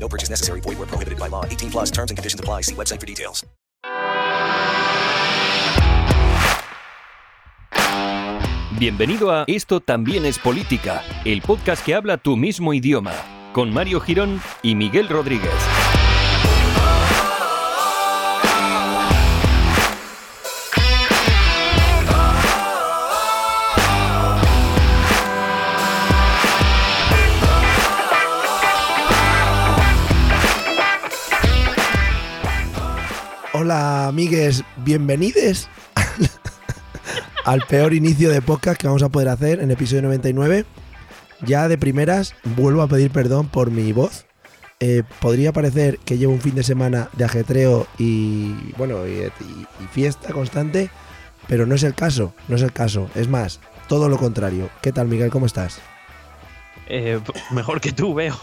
No purchase necessary. Void where prohibited by law. 18 plus terms and conditions apply. See website for details. Bienvenido a Esto también es política, el podcast que habla tu mismo idioma, con Mario Girón y Miguel Rodríguez. Hola amigues, bienvenidos al peor inicio de podcast que vamos a poder hacer en episodio 99. Ya de primeras vuelvo a pedir perdón por mi voz. Eh, podría parecer que llevo un fin de semana de ajetreo y bueno y, y- y fiesta constante, pero no es el caso, no es el caso. Es más, todo lo contrario. ¿Qué tal Miguel? ¿Cómo estás? Eh, mejor que tú, veo.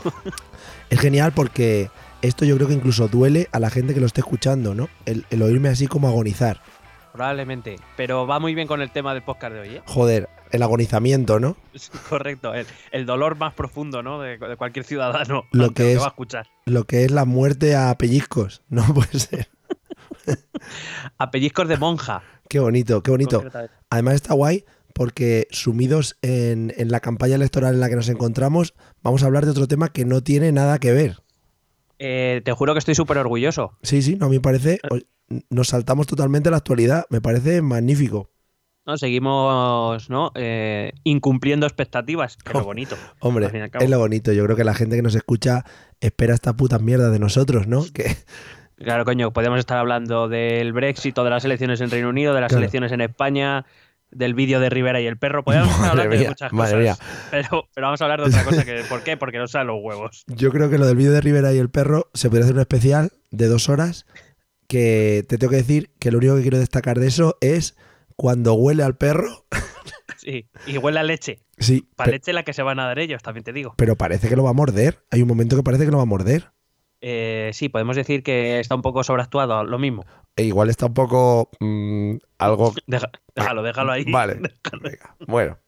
Es genial porque esto yo creo que incluso duele a la gente que lo esté escuchando, ¿no? El, el oírme así como agonizar. Probablemente. Pero va muy bien con el tema del podcast de hoy, ¿eh? Joder, el agonizamiento, ¿no? Correcto. El, el dolor más profundo, ¿no? De, de cualquier ciudadano. Lo que es- va a escuchar. Lo que es la muerte a pellizcos, no puede ser. A pellizcos de monja. Qué bonito, qué bonito. Además está guay porque sumidos en, en la campaña electoral en la que nos encontramos, vamos a hablar de otro tema que no tiene nada que ver. Eh, te juro que estoy súper orgulloso. Sí, sí, no, a mí me parece, o- nos saltamos totalmente la actualidad, me parece magnífico. ¿no? Seguimos, ¿no? Eh, incumpliendo expectativas. Pero bonito. Hombre, es lo bonito, yo creo que la gente que nos escucha espera esta puta mierda de nosotros, ¿no? Que, Claro, coño, podemos estar hablando del Brexit de las elecciones en Reino Unido, de las Claro. elecciones en España, del vídeo de Rivera y el perro. Podemos hablando de muchas madre cosas. Pero, pero vamos a hablar de otra cosa. Que, ¿Por qué? Porque no salen los huevos. Yo creo que lo del vídeo de Rivera y el perro se podría hacer un especial de dos horas que te tengo que decir que lo único que quiero destacar de eso es cuando huele al perro. Sí, y huele a leche. Sí, Para leche la que se van a dar ellos, también te digo. pero parece que lo va a morder. Hay un momento que parece que lo va a morder. Eh, sí, podemos decir que está un poco sobreactuado, lo mismo. E igual está un poco mm, algo... Deja- déjalo, déjalo ahí. Vale. Venga, Bueno,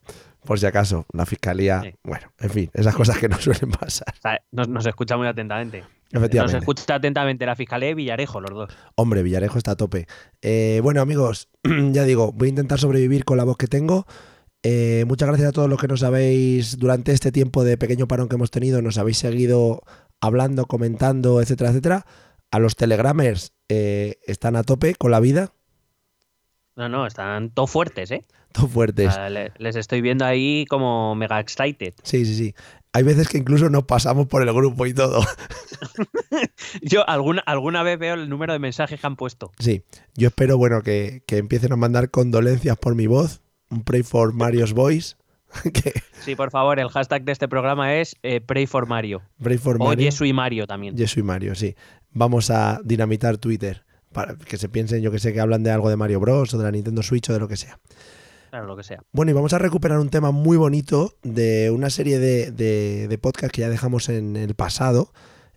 por si acaso, la fiscalía... Sí. Bueno, en fin, esas cosas que no suelen pasar. O sea, nos, nos escucha muy atentamente. Nos escucha atentamente la Fiscalía de Villarejo, los dos. Hombre, Villarejo está a tope. Eh, bueno, amigos, ya digo, voy a intentar sobrevivir con la voz que tengo. Eh, muchas gracias a todos los que nos habéis, durante este tiempo de pequeño parón que hemos tenido, nos habéis seguido hablando, comentando, etcétera, etcétera. A los telegramers eh, están a tope con la vida, No, no, están todos fuertes, ¿eh? todo O fuertes. sea, les estoy viendo ahí como mega excited. Sí, sí, sí. Hay veces que incluso nos pasamos por el grupo y todo. Yo alguna, alguna vez veo el número de mensajes que han puesto. Sí, yo espero, bueno, que, que empiecen a mandar condolencias por mi voz. Un pray for Mario's voice. Sí, por favor, el hashtag de este programa es eh, Pray for Mario. pray for O Mario. Yesu y Mario también. Yo soy Mario, sí. Vamos a dinamitar Twitter para que se piensen, yo que sé, que hablan de algo de Mario Bros. o de la Nintendo Switch o de lo que sea. Claro, lo que sea. Bueno, y vamos a recuperar un tema muy bonito de una serie de, de, que ya dejamos en el pasado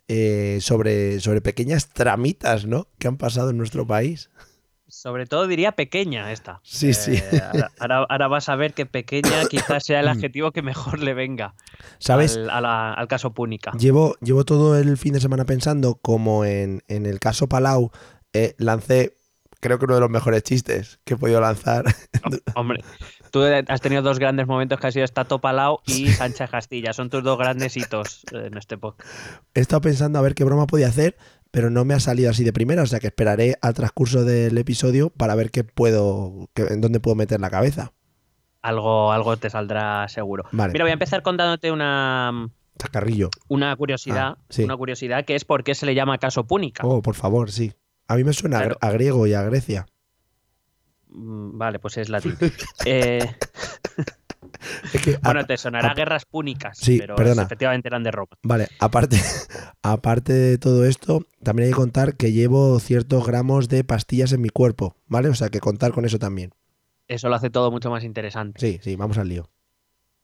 eh, sobre, sobre pequeñas tramitas, ¿no? Que han pasado en nuestro país. Sobre todo diría pequeña esta. Sí, sí. Eh, ahora, ahora- ahora vas a ver que pequeña quizás sea el adjetivo que mejor le venga ¿Sabes? al, a la- al caso Púnica. Llevo, llevo todo el fin de semana pensando como en, en el caso Palau eh, lancé, creo que uno de los mejores chistes que he podido lanzar. Hombre, tú has tenido dos grandes momentos que ha sido Stato Palau y Sánchez Castilla. Son tus dos grandes hitos en este podcast. He estado pensando a ver qué broma podía hacer, pero no me ha salido así de primera, o sea que esperaré al transcurso del episodio para ver qué puedo, qué- en dónde puedo meter la cabeza. Algo, algo te saldrá seguro. Vale. Mira, voy a empezar contándote una, una curiosidad. Ah, sí. Una curiosidad que es por qué se le llama caso Púnica. Oh, por favor, sí. A mí me suena Claro. a griego y a Grecia. Mm, Vale, pues es latín. Eh, Es que, Bueno, te sonará guerras púnicas, Sí, pero perdona. efectivamente eran de Roma. Vale, aparte, aparte de todo esto, también hay que contar que llevo ciertos gramos de pastillas en mi cuerpo, ¿vale? O sea que contar con eso también. Eso lo hace todo mucho más interesante. Sí, sí, vamos al lío.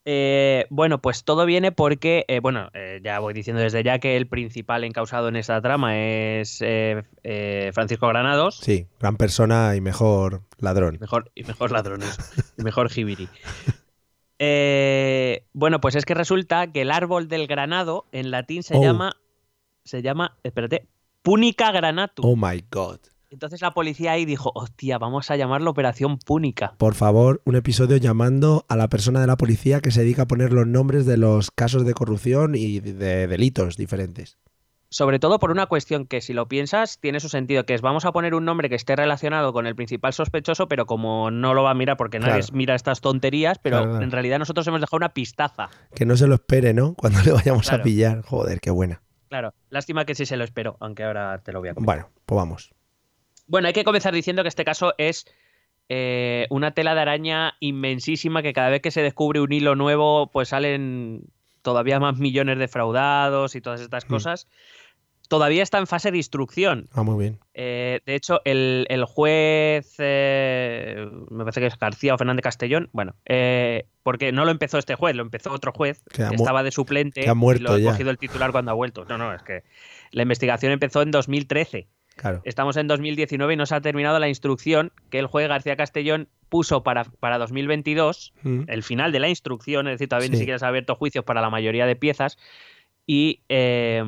Eh, bueno, pues todo viene porque, eh, bueno, eh, ya voy diciendo desde ya que el principal encausado en esta trama es Francisco Granados. Sí, gran persona y mejor ladrón. Mejor, y mejor ladrones. y mejor jibiri. Eh, bueno, pues es que resulta que el árbol del granado en latín se Oh. llama. Se llama. Espérate. Púnica granatum. Oh my god. Entonces la policía ahí dijo: Hostia, vamos a llamarlo Operación Púnica. Por favor, un episodio llamando a la persona de la policía que se dedica a poner los nombres de los casos de corrupción y de delitos diferentes. Sobre todo por una cuestión que, si lo piensas, tiene su sentido, que es vamos a poner un nombre que esté relacionado con el principal sospechoso, pero como no lo va a mirar porque nadie Claro. mira estas tonterías, pero Claro, claro. en realidad nosotros hemos dejado una pistaza. Que no se lo espere, ¿no? Cuando le vayamos a pillar. Joder, qué buena. Claro, lástima que sí se lo espero, aunque ahora te lo voy a comentar. Bueno, pues vamos. Bueno, hay que comenzar diciendo que este caso es eh, una tela de araña inmensísima que cada vez que se descubre un hilo nuevo, pues salen todavía más millones de fraudados y todas estas Mm. cosas. Todavía está en fase de instrucción. Ah, muy bien. Eh, de hecho, el, el juez, eh, me parece que es García o Fernández Castellón, bueno, eh, porque no lo empezó este juez, lo empezó otro juez, Que estaba de suplente que ha muerto y lo ha cogido el titular cuando ha vuelto. No, no, es que la investigación empezó en 2013. Claro. Estamos en 2019 y no se ha terminado la instrucción que el juez García Castellón puso para, para 2022, Mm. el final de la instrucción, es decir, todavía ni siquiera se ha abierto juicios para la mayoría de piezas, y, eh,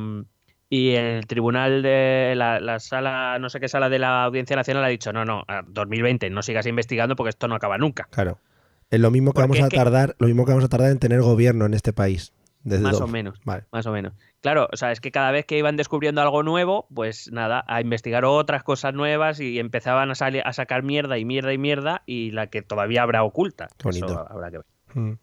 y el tribunal de la, la sala, no sé qué sala de la Audiencia Nacional ha dicho, no, no, a 2020, no sigas investigando porque esto no acaba nunca. Claro. Es lo mismo que Porque vamos a que- tardar, lo mismo que vamos a tardar en tener gobierno en este país. Desde Más o menos. Vale. Más o menos. Claro, o sea, es que cada vez que iban descubriendo algo nuevo, pues nada, a investigar otras cosas nuevas y empezaban a, salir, a sacar mierda y mierda y mierda y la que todavía habrá oculta. Bonito. Eso habrá que ver. Mm.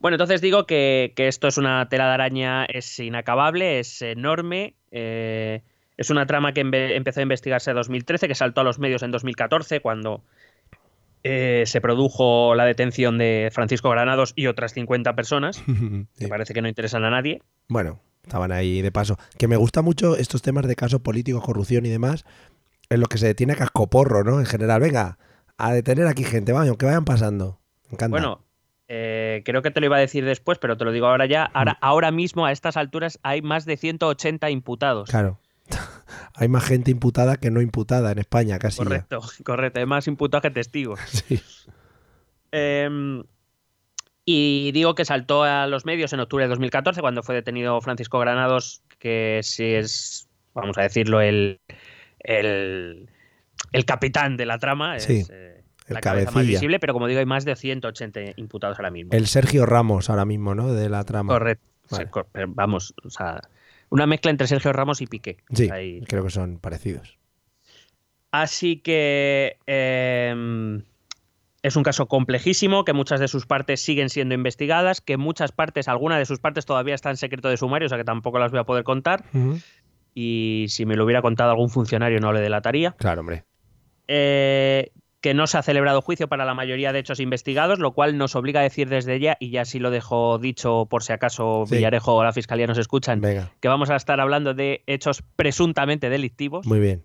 Bueno, entonces digo que, que esto es una tela de araña, es inacabable, es enorme. eh, es una trama que empezó a investigarse en 2013, que saltó a los medios en 2014, cuando eh, se produjo la detención de Francisco Granados y otras 50 personas, Sí. que parece que no interesan a nadie. Bueno, estaban ahí de paso. Que me gusta mucho estos temas de casos políticos, corrupción y demás, en lo que se detiene a cascoporro, ¿no? En general, venga, a detener aquí gente, vaya, aunque vayan pasando. Me encanta. Bueno, eh, creo que te lo iba a decir después, pero te lo digo ahora ya. Ahora, ahora mismo, a estas alturas, hay más de 180 imputados. Claro. Hay más gente imputada que no imputada en España, casi. ya. Correcto, correcto. Hay más imputados que testigos. Sí. Eh, y digo que saltó a los medios en octubre de 2014, cuando fue detenido Francisco Granados, que sí es, vamos a decirlo, el, el, el capitán de la trama. Sí, es, eh, el la cabeza más cabecilla. visible, pero como digo, hay más de 180 imputados ahora mismo. El Sergio Ramos ahora mismo, ¿no? De la trama. Correcto. Vale. Vamos, o sea, una mezcla entre Sergio Ramos y Piqué. Sí, Ahí. creo que son parecidos. Así que eh, es un caso complejísimo, que muchas de sus partes siguen siendo investigadas, que muchas partes, algunas de sus partes todavía están en secreto de sumario, o sea que tampoco las voy a poder contar. Y si me lo hubiera contado algún funcionario no le delataría. Claro, hombre. Eh, que no se ha celebrado juicio para la mayoría de hechos investigados, lo cual nos obliga a decir desde ya, y ya sí lo dejo dicho por si acaso Sí. Villarejo o la Fiscalía nos escuchan, Venga, que vamos a estar hablando de hechos presuntamente delictivos. muy bien.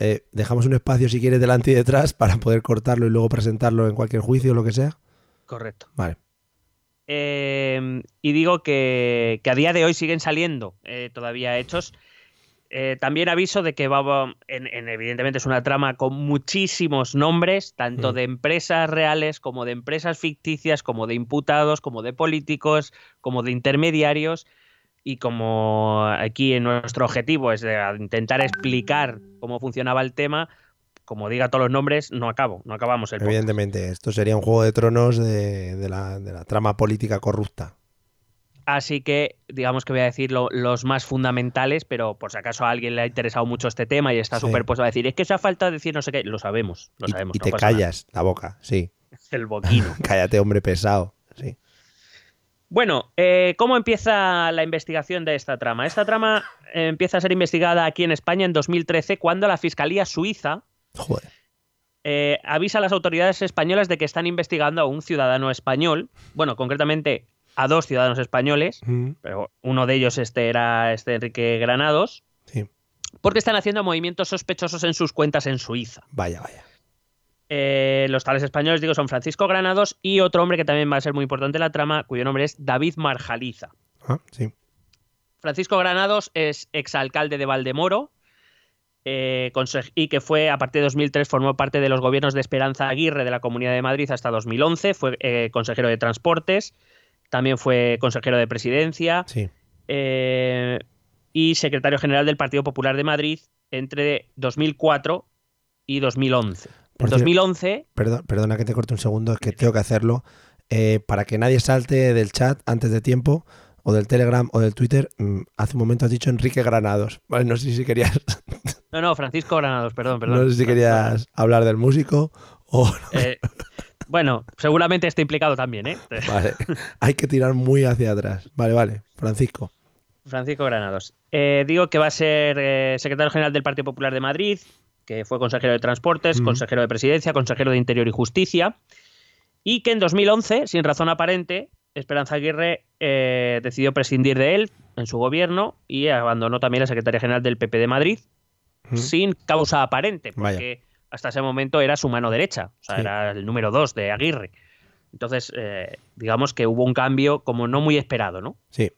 Eh, dejamos un espacio, si quieres, delante y detrás para poder cortarlo y luego presentarlo en cualquier juicio o lo que sea. Correcto. Vale. Eh, y digo que, que a día de hoy siguen saliendo eh, todavía hechos. Eh, también aviso de que va, en, en- evidentemente es una trama con muchísimos nombres, tanto Mm. de empresas reales como de empresas ficticias, como de imputados, como de políticos, como de intermediarios. Y como aquí en nuestro objetivo es de intentar explicar cómo funcionaba el tema, como diga todos los nombres, no acabo, no acabamos el podcast. Evidentemente, esto sería un juego de tronos de, de la, de la trama política corrupta. Así que digamos que voy a decir lo- los más fundamentales, pero por si acaso a alguien le ha interesado mucho este tema y está Sí. superpuesto a decir, es que se ha falta decir no sé qué, lo sabemos, lo Y, sabemos. y no te nada. callas la boca, sí. El boquino. Cállate, hombre pesado. Sí. bueno, eh, ¿cómo empieza la investigación de esta trama? Esta trama eh, empieza a ser investigada aquí en España en 2013 cuando la Fiscalía Suiza Joder. eh, avisa a las autoridades españolas de que están investigando a un ciudadano español, bueno, concretamente a dos ciudadanos españoles, Mm, pero uno de ellos este era este Enrique Granados, Sí. porque están haciendo movimientos sospechosos en sus cuentas en Suiza. Vaya, vaya. Eh, los tales españoles, digo, son Francisco Granados y otro hombre que también va a ser muy importante en la trama, cuyo nombre es David Marjaliza. Ah, sí. Francisco Granados es exalcalde de Valdemoro eh, y que fue, a partir de 2003, formó parte de los gobiernos de Esperanza Aguirre de la Comunidad de Madrid hasta 2011. Fue eh, consejero de Transportes, también fue consejero de Presidencia Sí. eh, y secretario general del Partido Popular de Madrid entre 2004 y 2011. Por En cier- 2011, Perdón, perdona que te corte un segundo, es que tengo que hacerlo. Eh, para que nadie salte del chat antes de tiempo, o del Telegram o del Twitter, mm, hace un momento has dicho Enrique Granados. Vale, no sé si querías, no, no, Francisco Granados, perdón, perdón. no sé si querías hablar del músico o Eh, bueno, seguramente está implicado también, ¿eh? vale. Hay que tirar muy hacia atrás. Vale, vale. Francisco. Francisco Granados. Eh, digo que va a ser eh, secretario general del Partido Popular de Madrid, que fue consejero de Transportes, Ujú. consejero de Presidencia, consejero de Interior y Justicia, y que en 2011, sin razón aparente, Esperanza Aguirre eh, decidió prescindir de él en su gobierno y abandonó también la Secretaría General del PP de Madrid Mm. sin causa aparente, Vaya. Hasta ese momento era su mano derecha, o sea, Sí. era el número dos de Aguirre. Entonces, eh, digamos que hubo un cambio como no muy esperado, ¿no? Sí.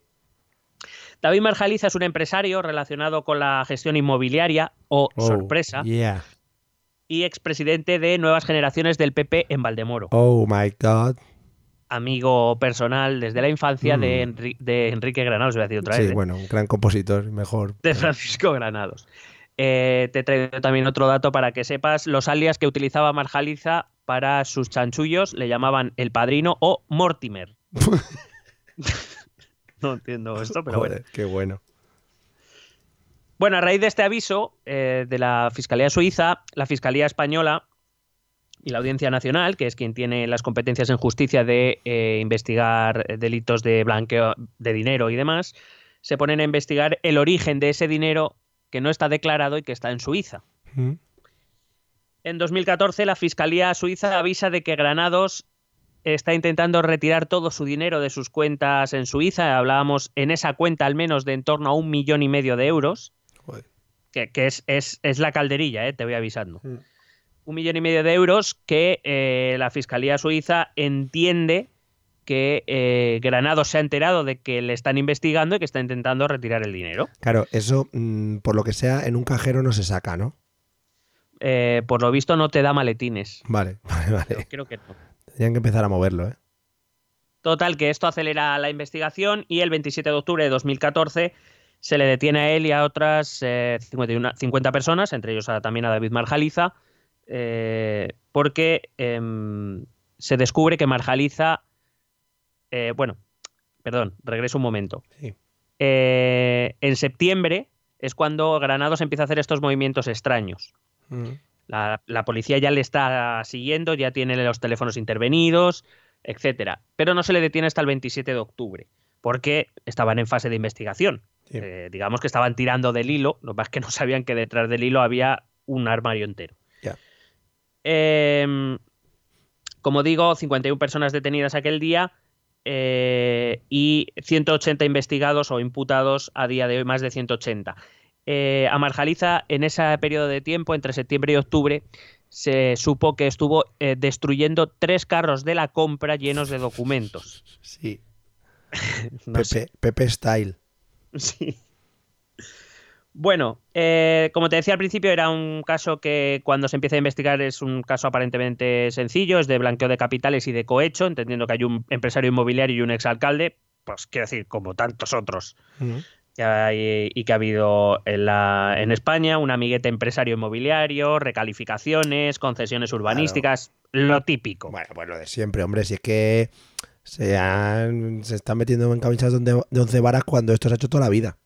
David Marjaliza es un empresario relacionado con la gestión inmobiliaria o Oh, sorpresa Yeah. y expresidente de Nuevas Generaciones del PP en Valdemoro. Oh my God. Amigo personal desde la infancia de, Mm. Enri- de Enrique Granados, voy a decir otra Sí, vez, ¿eh? bueno, un gran compositor, mejor. de Francisco Granados. Eh, te he traído también otro dato para que sepas los alias que utilizaba Marjaliza para sus chanchullos, le llamaban El Padrino o Mortimer. no entiendo esto, pero bueno. Qué bueno. Bueno, a raíz de este aviso eh, de la Fiscalía Suiza, la Fiscalía Española y la Audiencia Nacional, que es quien tiene las competencias en justicia de eh, investigar delitos de blanqueo de dinero y demás, se ponen a investigar el origen de ese dinero que no está declarado y que está en Suiza. Mm. En 2014, la Fiscalía Suiza avisa de que Granados está intentando retirar todo su dinero de sus cuentas en Suiza. Hablábamos en esa cuenta al menos de en torno a un millón y medio de euros Joder. que, que es, es- es la calderilla, eh, te voy avisando. Mm. Un millón y medio de euros que eh, la Fiscalía Suiza entiende que eh, Granados se ha enterado de que le están investigando y que está intentando retirar el dinero. Claro, eso, mm, por lo que sea, en un cajero no se saca, ¿no? Eh, por lo visto no te da maletines. Vale, vale, vale. creo que no. Tendrían que empezar a moverlo, ¿eh? Total, que esto acelera la investigación y el 27 de octubre de 2014 se le detiene a él y a otras eh, 51 50 personas, entre ellos a- también a David Marjaliza, eh, porque em, se descubre que Marjaliza, eh, bueno, perdón, regreso un momento. Sí. Eh, en septiembre es cuando Granados empieza a hacer estos movimientos extraños. Mm. La, la policía ya le está siguiendo, ya tiene los teléfonos intervenidos, etcétera. Pero no se le detiene hasta el 27 de octubre, porque estaban en fase de investigación. Sí. Eh, digamos que estaban tirando del hilo, lo es que no sabían que detrás del hilo había un armario entero. Em, como digo, 51 personas detenidas aquel día eh, y 180 investigados o imputados a día de hoy, más de 180. Eh, a Marjaliza, en ese periodo de tiempo, entre septiembre y octubre, se supo que estuvo eh, destruyendo tres carros de la compra llenos de documentos. Sí. No. Pepe, Pepe Style. Sí. Bueno, eh, como te decía al principio, era un caso que cuando se empieza a investigar es un caso aparentemente sencillo, es de blanqueo de capitales y de cohecho, entendiendo que hay un empresario inmobiliario y un exalcalde, pues quiero decir, como tantos otros que hay y que ha habido en, la, en España, un amiguete empresario inmobiliario, recalificaciones, concesiones urbanísticas, lo típico. Bueno, pues lo de siempre, hombre. Si es que se, han- se están metiendo en camisas de once varas cuando esto se ha hecho toda la vida.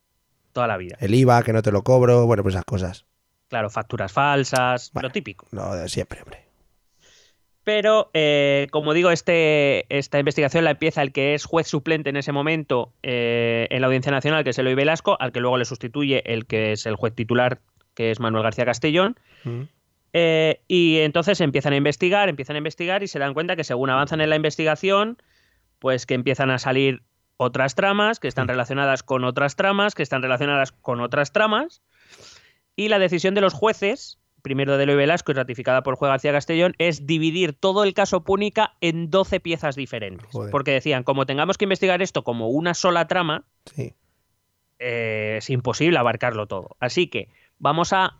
Toda la vida. El IVA, que no te lo cobro, bueno, pues esas cosas. Claro, facturas falsas, Bueno. lo típico. Lo de siempre, hombre. Pero, eh, como digo, este, esta investigación la empieza el que es juez suplente en ese momento eh, en la Audiencia Nacional, que es Eloy Velasco, al que luego le sustituye el que es el juez titular, que es Manuel García Castellón. Mm. Eh, y entonces empiezan a investigar, empiezan a investigar y se dan cuenta que según avanzan en la investigación, pues que empiezan a salir otras tramas que están relacionadas con otras tramas, que están relacionadas con otras tramas. Y la decisión de los jueces, primero de Eloy Velasco y ratificada por Juez García Castellón, es dividir todo el caso Púnica en 12 piezas diferentes. Joder. Porque decían, como tengamos que investigar esto como una sola trama, Sí. eh, es imposible abarcarlo todo. Así que vamos a,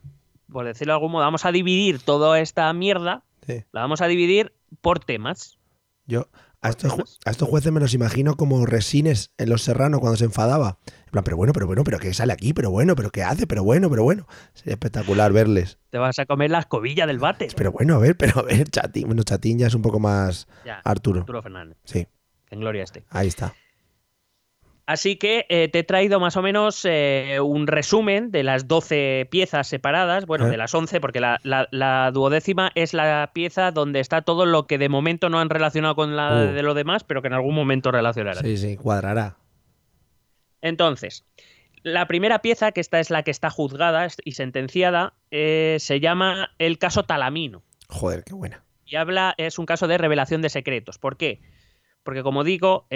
por decirlo de algún modo, vamos a dividir toda esta mierda, Sí. la vamos a dividir por temas. Yo a estos, ju- a estos jueces me los imagino como resines en Los Serrano cuando se enfadaba. En plan, pero bueno, pero bueno, pero ¿qué sale aquí? Pero bueno, pero ¿qué hace? Pero bueno, pero bueno. Sería espectacular verles. Te vas a comer la escobilla del bate. Pero bueno, a ver, pero a ver, Chatín. Bueno, Chatín ya es un poco más Ya, Arturo. Arturo Fernández, Sí, en gloria esté. ahí está. Así que eh, te he traído más o menos eh, un resumen de las 12 piezas separadas, bueno, ¿Eh? de las 11, porque la, la- la duodécima es la pieza donde está todo lo que de momento no han relacionado con la Uh. de lo demás, pero que en algún momento relacionarán. Sí, sí, cuadrará. Entonces, la primera pieza, que esta es la que está juzgada y sentenciada, se llama el caso Talamino. Joder, qué buena. Y habla, es un caso de revelación de secretos. ¿Por qué? Porque, como digo,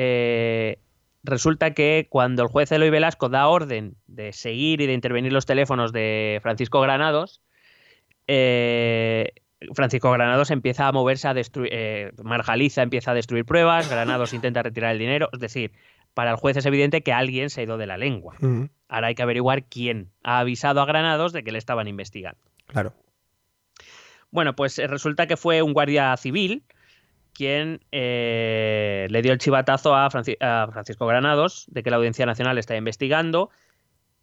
resulta que cuando el juez Eloy Velasco da orden de seguir y de intervenir los teléfonos de Francisco Granados, eh, Francisco Granados empieza a moverse a destruir. eh, Marjaliza empieza a destruir pruebas, Granados intenta retirar el dinero. Es decir, para el juez es evidente que alguien se ha ido de la lengua. Ujú, Ahora hay que averiguar quién ha avisado a Granados de que le estaban investigando. Claro. Bueno, pues resulta que fue un guardia civil quien eh, le dio el chivatazo a, Franci- a Francisco Granados de que la Audiencia Nacional está investigando.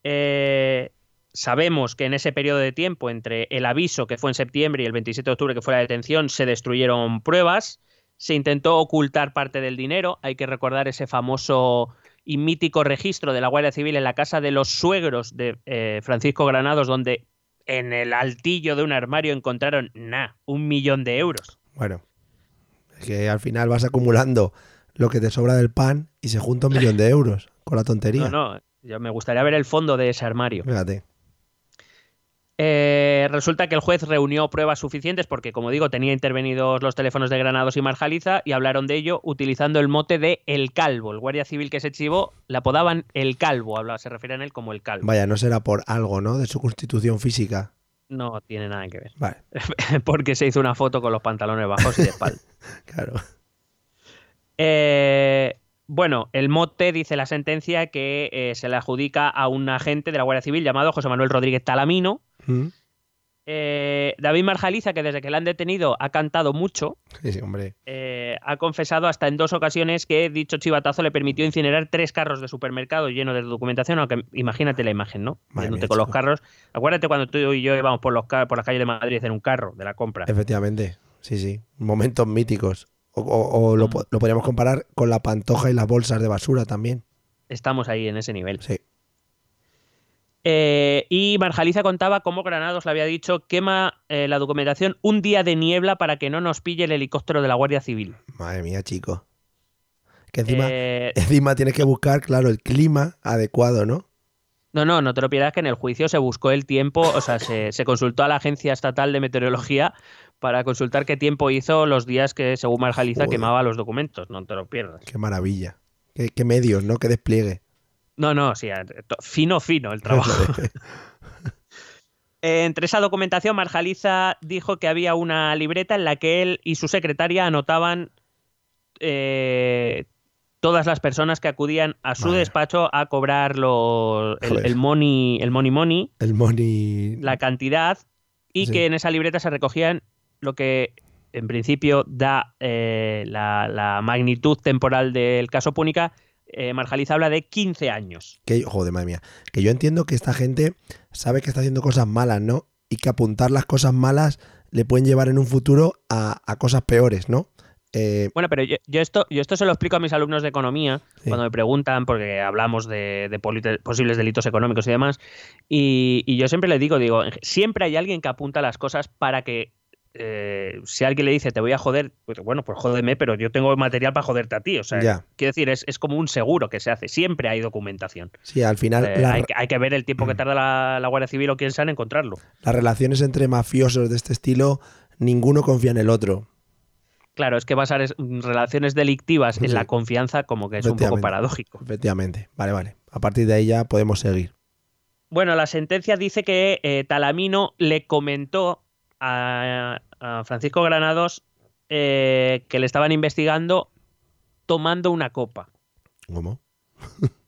Eh, sabemos que en ese periodo de tiempo, entre el aviso que fue en septiembre y el 27 de octubre que fue la detención, se destruyeron pruebas, se intentó ocultar parte del dinero. Hay que recordar ese famoso y mítico registro de la Guardia Civil en la casa de los suegros de eh, Francisco Granados, donde en el altillo de un armario encontraron, nah, un millón de euros. Bueno. Que al final vas acumulando lo que te sobra del pan y se junta un millón de euros con la tontería. No, no, yo me gustaría ver el fondo de ese armario. Fíjate. Eh, resulta que el juez reunió pruebas suficientes porque, como digo, tenía intervenidos los teléfonos de Granados y Marjaliza y hablaron de ello utilizando el mote de El Calvo. El guardia civil que se chivó le apodaban El Calvo, hablaba, se refieren a él como El Calvo. Vaya, no será por algo, ¿no? De su constitución física. No tiene nada que ver. Vale, porque se hizo una foto con los pantalones bajos y de espalda. claro. Eh, bueno, el mote dice la sentencia que eh, se le adjudica a un agente de la Guardia Civil llamado José Manuel Rodríguez Talamino. ¿Mm? Eh, David Marjaliza, que desde que le han detenido ha cantado mucho, Sí, sí, hombre. eh, ha confesado hasta en dos ocasiones que dicho chivatazo le permitió incinerar tres carros de supermercado llenos de documentación, aunque imagínate la imagen, ¿no? Yéndote con los carros. Acuérdate cuando tú y yo íbamos por, los, por las calles de Madrid en un carro de la compra. Efectivamente. Sí, sí. Momentos míticos. O, o- o lo, po- lo podríamos comparar con la pantoja y las bolsas de basura también. Estamos ahí en ese nivel. Sí. Eh, y Marjaliza contaba cómo Granados le había dicho quema eh, la documentación un día de niebla para que no nos pille el helicóptero de la Guardia Civil. Madre mía, chico. Que encima, Eh, encima tienes que buscar, claro, el clima adecuado, ¿no? no, no, no te lo pierdas que en el juicio se buscó el tiempo, o sea, se, se consultó a la Agencia Estatal de Meteorología para consultar qué tiempo hizo los días que, según Marjaliza, Joder. quemaba los documentos. No te lo pierdas. Qué maravilla. Qué, qué medios, ¿no? Qué despliegue. No, no, sí, fino, fino el trabajo. Entre esa documentación, Marjaliza dijo que había una libreta en la que él y su secretaria anotaban eh, todas las personas que acudían a su despacho a cobrar los, el, money, el money money, El money. la cantidad, y Sí. que en esa libreta se recogían lo que en principio da eh, la, la magnitud temporal del caso Púnica. Eh, Marjaliza habla de 15 años. Que, joder, madre mía. Que yo entiendo que esta gente sabe que está haciendo cosas malas, ¿no? Y que apuntar las cosas malas le pueden llevar en un futuro a, a cosas peores, ¿no? Eh, Bueno, pero yo, yo esto, yo esto se lo explico a mis alumnos de economía Sí. cuando me preguntan, porque hablamos de, posibles delitos económicos y demás, y, y yo siempre les digo, digo, siempre hay alguien que apunta las cosas para que eh, si alguien le dice te voy a joder, pues bueno, pues jódeme, pero yo tengo material para joderte a ti. O sea, Ya. quiero decir, es, es como un seguro que se hace. Siempre hay documentación. Sí, al final Eh, la- hay, que- hay que ver el tiempo que tarda la, la Guardia Civil o quien sea en encontrarlo. las relaciones entre mafiosos de este estilo, ninguno confía en el otro. Claro, es que basar es- relaciones delictivas en Sí. la confianza como que es un poco paradójico. Efectivamente. Vale, vale. A partir de ahí ya podemos seguir. Bueno, la sentencia dice que eh, Talamino le comentó a, a Francisco Granados eh, que le estaban investigando tomando una copa. ¿Cómo?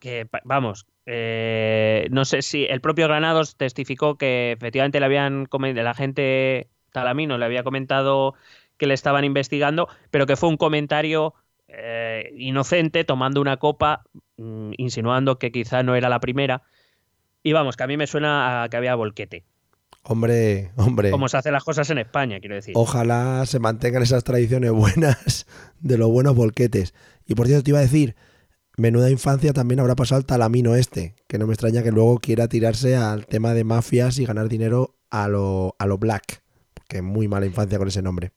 Que, vamos, eh, no sé si el propio Granados testificó que efectivamente le habían comen- el agente Talamino le había comentado que le estaban investigando, pero que fue un comentario eh, inocente tomando una copa, mm, insinuando que quizá no era la primera. Y vamos, que a mí me suena a que había volquete. Hombre, hombre. Como se hacen las cosas en España, quiero decir. Ojalá se mantengan esas tradiciones buenas de los buenos volquetes. Y por cierto, te iba a decir, menuda infancia también habrá pasado el talamino este, que no me extraña que luego quiera tirarse al tema de mafias y ganar dinero a lo, a lo black. Porque muy mala infancia con ese nombre.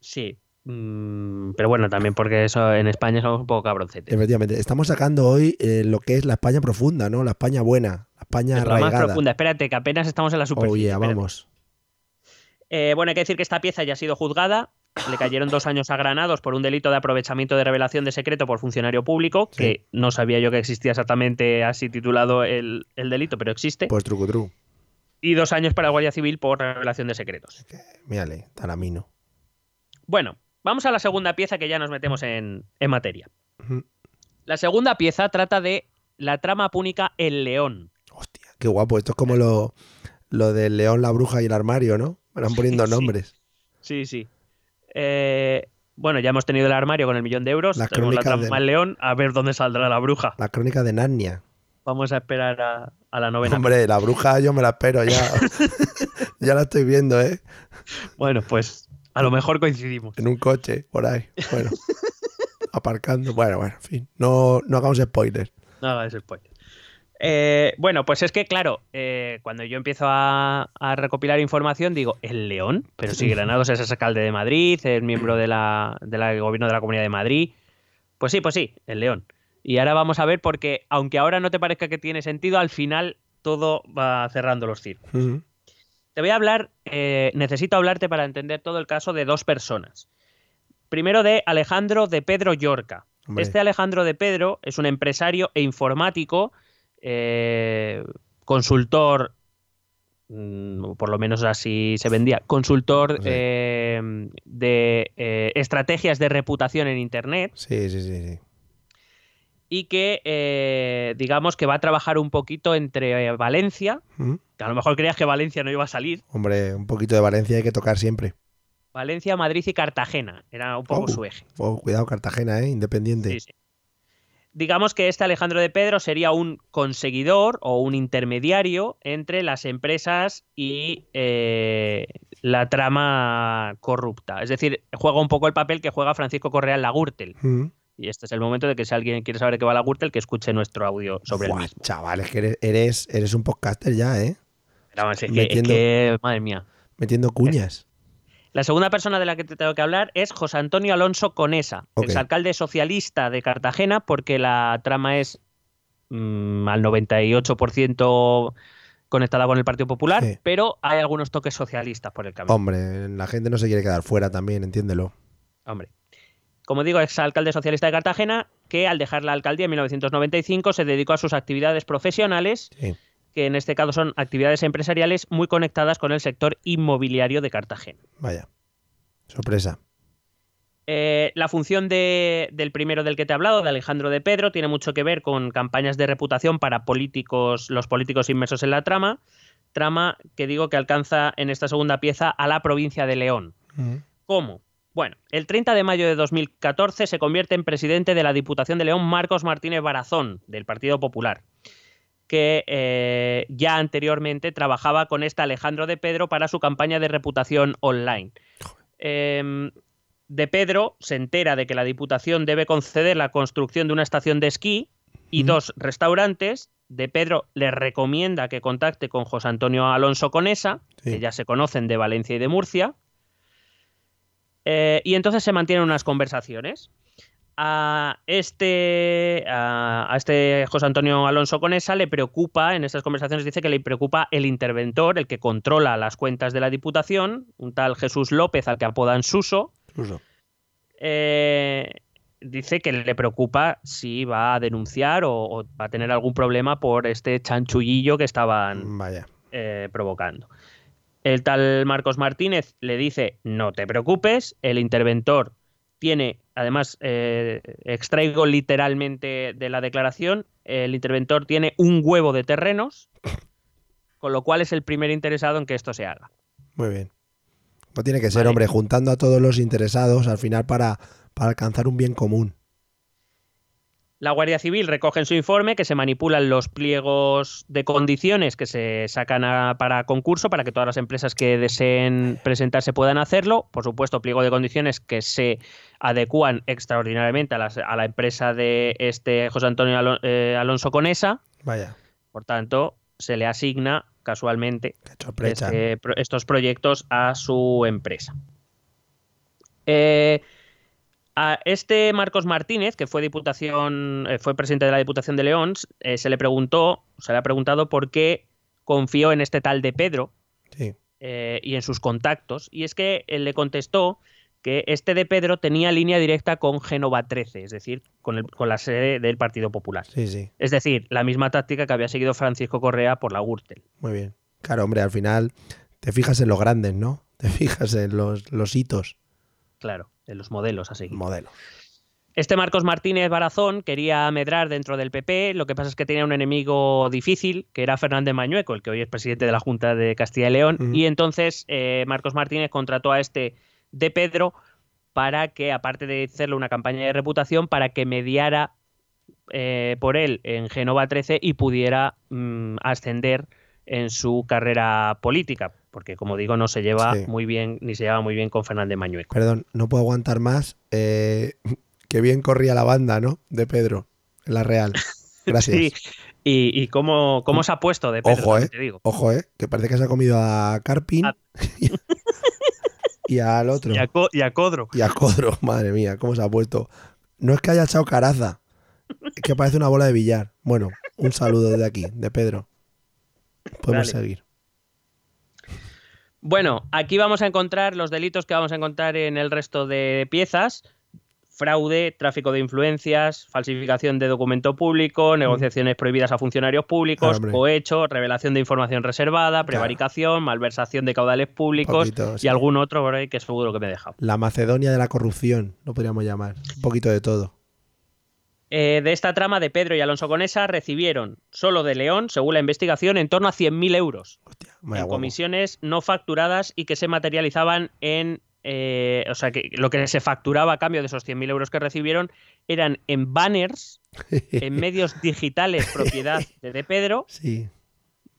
Sí. Mm, pero bueno, también porque eso en España somos un poco cabroncetes. Efectivamente, estamos sacando hoy eh, lo que es la España profunda, ¿no? La España buena, España Es la más arraigada. profunda. Espérate, que apenas estamos en la Oh, superficie. yeah, espérate. vamos. Eh, bueno, hay que decir que esta pieza ya ha sido juzgada. Le cayeron dos años a Granados por un delito de aprovechamiento de revelación de secreto por funcionario público, Sí. que no sabía yo que existía exactamente así titulado el, el delito, pero existe. Pues truco tru. Y dos años para la Guardia Civil por revelación de secretos. Mírale, talamino. Bueno, vamos a la segunda pieza que ya nos metemos en, en materia. La segunda pieza trata de la trama púnica El León. Qué guapo. Esto es como lo, lo del león, la bruja y el armario, ¿no? Me van poniendo Sí. nombres. Sí, sí. Eh, bueno, ya hemos tenido el armario con el millón de euros. Las tenemos la crónicas trama de- El León, a ver dónde saldrá la bruja. La crónica de Narnia. Vamos a esperar a, a la novena. Hombre, la bruja yo me la espero ya. ya la estoy viendo, ¿eh? Bueno, pues a lo mejor coincidimos. En un coche, por ahí. Bueno. Aparcando. Bueno, bueno, en fin. No, no hagamos spoilers. No hagas spoiler. Eh, bueno, pues es que, claro, eh, cuando yo empiezo a, a recopilar información, digo, ¿el León? Pero si Granados es alcalde de Madrid, es miembro de la- del gobierno de la Comunidad de Madrid. Pues sí, pues sí, el León. Y ahora vamos a ver, porque aunque ahora no te parezca que tiene sentido, al final todo va cerrando los círculos. Te voy a hablar, eh, necesito hablarte para entender todo el caso de dos personas. Primero de Alejandro de Pedro Yorca. Hombre. Este Alejandro de Pedro es un empresario e informático, eh, consultor, mm, por lo menos así se vendía, consultor Sí. eh, de eh, estrategias de reputación en Internet Sí, sí, sí, sí. y que, eh, digamos, que va a trabajar un poquito entre eh, Valencia, Ujú. que a lo mejor creías que Valencia no iba a salir, Hombre, un poquito de Valencia hay que tocar siempre. Valencia, Madrid y Cartagena. Era un poco Oh. su eje. Oh, cuidado, Cartagena, ¿eh? Independiente. Sí, sí. Digamos que este Alejandro de Pedro sería un conseguidor o un intermediario entre las empresas y eh, la trama corrupta. Es decir, juega un poco el papel que juega Francisco Correa en la Gürtel. Ujú. Y este es el momento de que si alguien quiere saber de qué va la Gürtel, que escuche nuestro audio sobre Buah, el mismo. chaval, es que eres, eres, eres un podcaster ya, ¿eh? Pero vamos, es que- es metiendo- que, madre mía. Metiendo cuñas. La segunda persona de la que te tengo que hablar es José Antonio Alonso Conesa, exalcalde socialista de Cartagena, porque la trama es mm, al 98% conectada con el Partido Popular, Sí. pero hay algunos toques socialistas por el camino. Hombre, la gente no se quiere quedar fuera también, entiéndelo. Hombre. Como digo, exalcalde socialista de Cartagena, que al dejar la alcaldía en 1995 se dedicó a sus actividades profesionales, Sí. Que en este caso son actividades empresariales muy conectadas con el sector inmobiliario de Cartagena. Vaya. Sorpresa. Eh, la función de- del primero del que te he hablado, de Alejandro de Pedro, tiene mucho que ver con campañas de reputación para políticos, los políticos inmersos en la trama, trama que digo que alcanza en esta segunda pieza a la provincia de León. Ujú. ¿Cómo? Bueno, el 30 de mayo de 2014 se convierte en presidente de la Diputación de León Marcos Martínez Barazón, del Partido Popular, que eh, ya anteriormente trabajaba con este Alejandro de Pedro para su campaña de reputación online. Em, de Pedro se entera de que la Diputación debe conceder la construcción de una estación de esquí y Mm. dos restaurantes, de Pedro le recomienda que contacte con José Antonio Alonso Conesa, Sí. que ya se conocen de Valencia y de Murcia. Eh, y entonces se mantienen unas conversaciones. A este, a, a este José Antonio Alonso Conesa le preocupa, en estas conversaciones dice que le preocupa el interventor, el que controla las cuentas de la Diputación, un tal Jesús López al que apodan Suso, Uso. eh, dice que le preocupa si va a denunciar o, o va a tener algún problema por este chanchullillo que estaban Vaya. eh, provocando. El tal Marcos Martínez le dice, no te preocupes, el interventor tiene, además, eh, extraigo literalmente de la declaración, el interventor tiene un huevo de terrenos, con lo cual es el primer interesado en que esto se haga. Muy bien. No tiene que ser, Vale. hombre, juntando a todos los interesados al final para, para alcanzar un bien común. La Guardia Civil recoge en su informe que se manipulan los pliegos de condiciones que se sacan a- para concurso para que todas las empresas que deseen presentarse puedan hacerlo. Por supuesto, pliego de condiciones que se adecúan extraordinariamente a, las- a la empresa de este José Antonio eh, Alonso Conesa. Vaya, Por tanto, se le asigna casualmente este estos proyectos a su empresa. Eh, a este Marcos Martínez, que fue diputación, eh, fue presidente de la Diputación de León, eh, se le preguntó, se le ha preguntado por qué confió en este tal de Pedro Sí. eh, y en sus contactos. Y es que él le contestó que este de Pedro tenía línea directa con Génova 13, es decir, con, el- con la sede del Partido Popular. Sí, sí. Es decir, la misma táctica que había seguido Francisco Correa por la Gürtel. Muy bien. Claro, hombre, al final te fijas en los grandes, ¿no? Te fijas en los, los hitos, Claro, de los modelos a seguir. modelos. Este Marcos Martínez Barazón quería medrar dentro del PP, lo que pasa es que tenía un enemigo difícil, que era Fernández Mañueco, el que hoy es presidente de la Junta de Castilla y León, y entonces eh, Marcos Martínez contrató a este de Pedro para que, aparte de hacerle una campaña de reputación, para que mediara eh, por él en Genova 13 y pudiera mm, ascender en su carrera política, porque como digo, no se lleva Sí. muy bien, ni se lleva muy bien con Fernández Mañueco. Perdón, no puedo aguantar más. Eh, qué bien corría la banda, ¿no? De Pedro, en la Real. Gracias. Sí, y, y cómo, cómo se ha puesto de Pedro, Ojo, eh. te digo. Ojo, ¿eh? Que parece que se ha comido a Carpin A- y al otro. Y a, Co- y a Codro. Y a Codro, madre mía, cómo se ha puesto. No es que haya echado caraza, es que parece una bola de billar. Bueno, un saludo desde aquí, de Pedro. Podemos Dale. seguir. Bueno, aquí vamos a encontrar los delitos que vamos a encontrar en el resto de piezas. Fraude, tráfico de influencias, falsificación de documento público, negociaciones prohibidas a funcionarios públicos, cohecho, revelación de información reservada, prevaricación, malversación de caudales públicos Poquito, y algún otro por ahí que seguro que me he dejado. La Macedonia de la corrupción, lo podríamos llamar. Un poquito de todo. Eh, de esta trama de Pedro y Alonso Conesa recibieron solo de León, según la investigación, en torno a 100.000 euros. Hostia, en comisiones no facturadas y que se materializaban en. eh, o sea, que lo que se facturaba a cambio de esos 100.000 euros que recibieron eran en banners, en medios digitales propiedad de, de Pedro, Sí,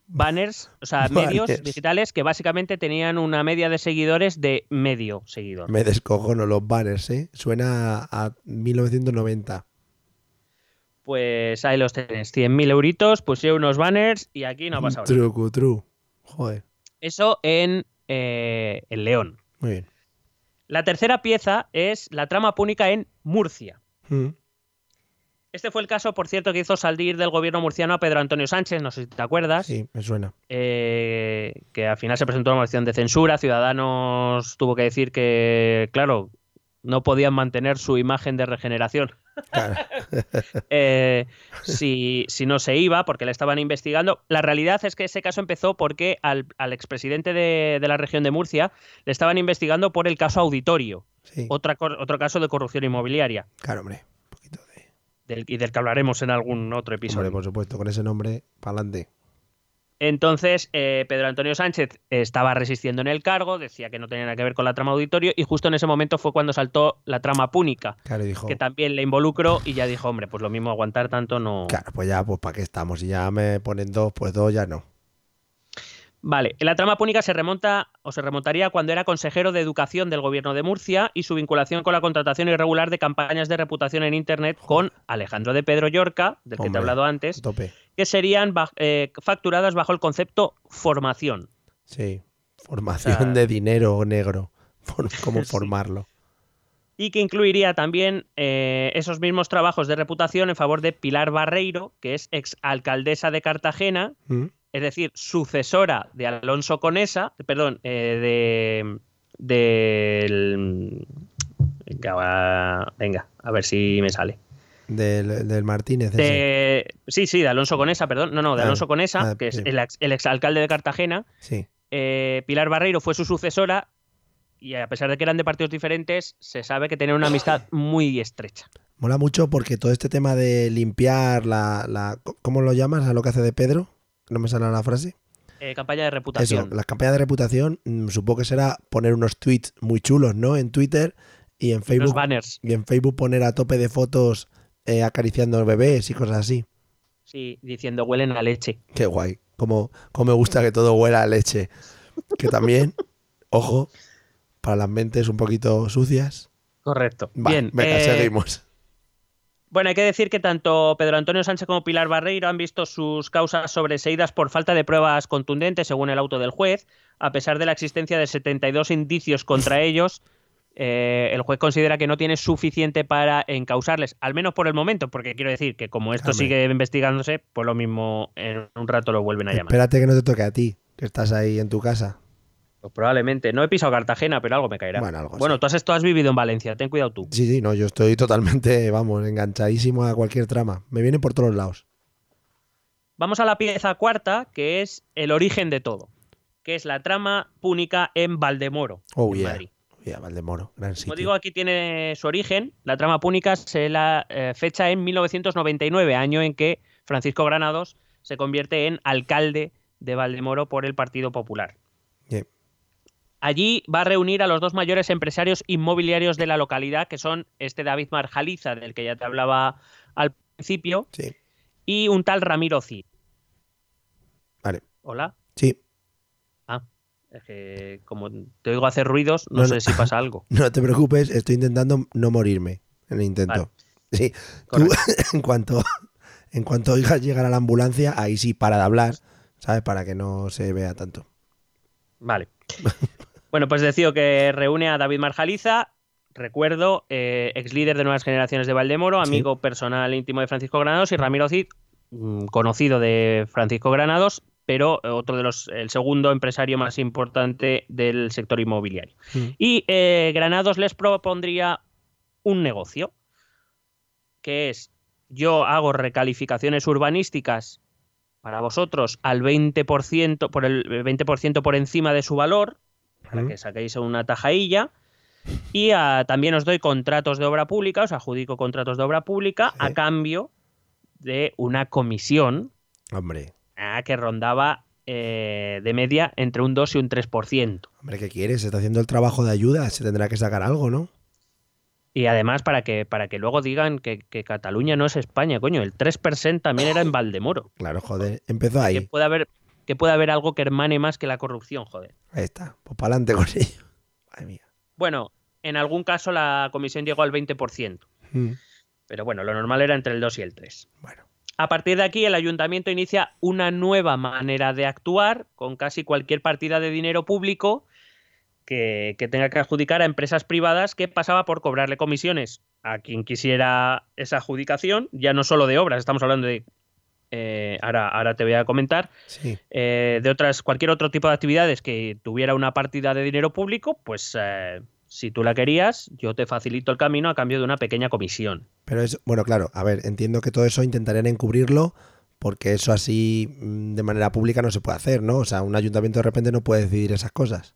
banners, o sea, medios digitales que básicamente tenían una media de seguidores de medio seguidor. me descojono los banners, ¿eh? Suena a 1990. Pues ahí los tenés, 100.000 euritos, pusieron unos banners y aquí no ha pasado nada. Truco, tru. Joder, Eso en, eh, en León. muy bien. La tercera pieza es la trama púnica en Murcia. Mm, Este fue el caso, por cierto, que hizo salir del gobierno murciano a Pedro Antonio Sánchez, no sé si te acuerdas, Sí, me suena. eh, que al final se presentó una moción de censura. Ciudadanos tuvo que decir que, claro, no podían mantener su imagen de regeneración Claro. eh, si, si no se iba, porque le estaban investigando. La realidad es que ese caso empezó porque al, al expresidente de, de la región de Murcia le estaban investigando por el caso auditorio, Sí, otra, otro caso de corrupción inmobiliaria, claro, hombre. Un poquito de. del, y del que hablaremos en algún otro episodio. Hombre, por supuesto, con ese nombre, para adelante. Entonces, eh, Pedro Antonio Sánchez estaba resistiendo en el cargo, decía que no tenía nada que ver con la trama auditorio, y justo en ese momento fue cuando saltó la trama púnica, Claro, dijo. que también le involucró, y ya dijo, hombre, pues lo mismo aguantar tanto no. Claro, pues ya, pues para qué estamos. Si ya me ponen dos, pues dos ya no. Vale, la trama púnica se remonta o se remontaría cuando era consejero de educación del gobierno de Murcia y su vinculación con la contratación irregular de campañas de reputación en internet con Alejandro de Pedro Llorca, del que te he hablado antes, Tope. Que serían eh, facturadas bajo el concepto formación. Sí. Formación O sea- de dinero negro. ¿Cómo Sí. formarlo? y que incluiría también eh, esos mismos trabajos de reputación en favor de Pilar Barreiro, que es exalcaldesa de Cartagena, ¿Mm? es decir, sucesora de Alonso Conesa, perdón, eh, de va- venga, a ver si me sale. Del, del Martínez. De, sí, sí, de Alonso Conesa, perdón, no, no, de Ah, Alonso Conesa, ah, que es el, ex- el exalcalde de Cartagena. Sí. Eh, Pilar Barreiro fue su sucesora y a pesar de que eran de partidos diferentes, se sabe que tenían una amistad muy estrecha. Mola mucho porque todo este tema de limpiar la, la. ¿Cómo lo llamas? A lo que hace de Pedro. No me sale la frase. Eh, campaña de reputación. Eso, las campañas de reputación, mm, supongo que será poner unos tweets muy chulos, ¿no? En Twitter y en Los Facebook. banners. Y en Facebook poner a tope de fotos eh, acariciando bebés y cosas así. Sí, diciendo huelen a leche. Qué guay. Como, como me gusta que todo huela a leche. Que también, ojo, para las mentes un poquito sucias. Correcto. Va, Bien. venga, eh, seguimos. Bueno, hay que decir que tanto Pedro Antonio Sánchez como Pilar Barreiro han visto sus causas sobreseídas por falta de pruebas contundentes, según el auto del juez. A pesar de la existencia de 72 indicios contra ellos, eh, el juez considera que no tiene suficiente para encausarles, al menos por el momento, porque quiero decir que como esto sigue investigándose, pues lo mismo en un rato lo vuelven a llamar. Espérate que no te toque a ti, que estás ahí en tu casa. Pues probablemente. No he pisado Cartagena, pero algo me caerá. Bueno, algo Bueno, tú has, tú has vivido en Valencia, ten cuidado tú. Sí, sí, no, yo estoy totalmente, vamos, enganchadísimo a cualquier trama. Me viene por todos lados. Vamos a la pieza cuarta, que es el origen de todo, que es la trama púnica en Valdemoro, Oh, en yeah. Madrid. Valdemoro, gran Como digo, aquí tiene su origen. La trama púnica se la eh, fecha en 1999, año en que Francisco Granados se convierte en alcalde de Valdemoro por el Partido Popular. Yeah. Allí va a reunir a los dos mayores empresarios inmobiliarios de la localidad, que son este David Marjaliza, del que ya te hablaba al principio, Sí, y un tal Ramiro Cid. vale. Hola. Sí, es que como te oigo hacer ruidos, no, No, sé no. si pasa algo. no te preocupes, estoy intentando no morirme en el intento. Vale. Sí, tú, en cuanto en cuanto oigas llegar a la ambulancia, ahí sí para de hablar, ¿sabes? Para que no se vea tanto. Vale. Bueno, pues decía que reúne a David Marjaliza, recuerdo, eh, ex líder de Nuevas Generaciones de Valdemoro, Sí. amigo personal íntimo de Francisco Granados, y Ramiro Cid, mm, conocido de Francisco Granados, pero otro de los, el segundo empresario más importante del sector inmobiliario. Mm. Y eh, Granados les propondría un negocio, que es yo hago recalificaciones urbanísticas para vosotros al 20% por el 20% por encima de su valor, para Mm. que saquéis una tajailla. Y también os doy contratos de obra pública, os adjudico contratos de obra pública a cambio de una comisión Hombre, ah, que rondaba eh, de media entre un 2 y un 3%. hombre, ¿qué quieres? Se está haciendo el trabajo de ayuda, se tendrá que sacar algo, ¿no? Y además para que, para que luego digan que, que Cataluña no es España, coño, el 3% también era en Valdemoro. Claro, joder, empezó Que ahí. puede haber, que puede haber algo que hermane más que la corrupción, joder. Ahí está, pues para adelante con ello. Madre mía. Bueno, en algún caso la comisión llegó al 20%, Mm, pero bueno, lo normal era entre el 2 y el 3. Bueno, A partir de aquí, el ayuntamiento inicia una nueva manera de actuar con casi cualquier partida de dinero público que, que tenga que adjudicar a empresas privadas que pasaba por cobrarle comisiones a quien quisiera esa adjudicación, ya no solo de obras, estamos hablando de... eh, ahora, ahora te voy a comentar, sí. eh, de otras, cualquier otro tipo de actividades que tuviera una partida de dinero público, pues eh, si tú la querías, yo te facilito el camino a cambio de una pequeña comisión. Pero es, bueno, claro, a ver, entiendo que todo eso intentarían encubrirlo porque eso así mm, de manera pública no se puede hacer, ¿no? O sea, un ayuntamiento de repente no puede decidir esas cosas.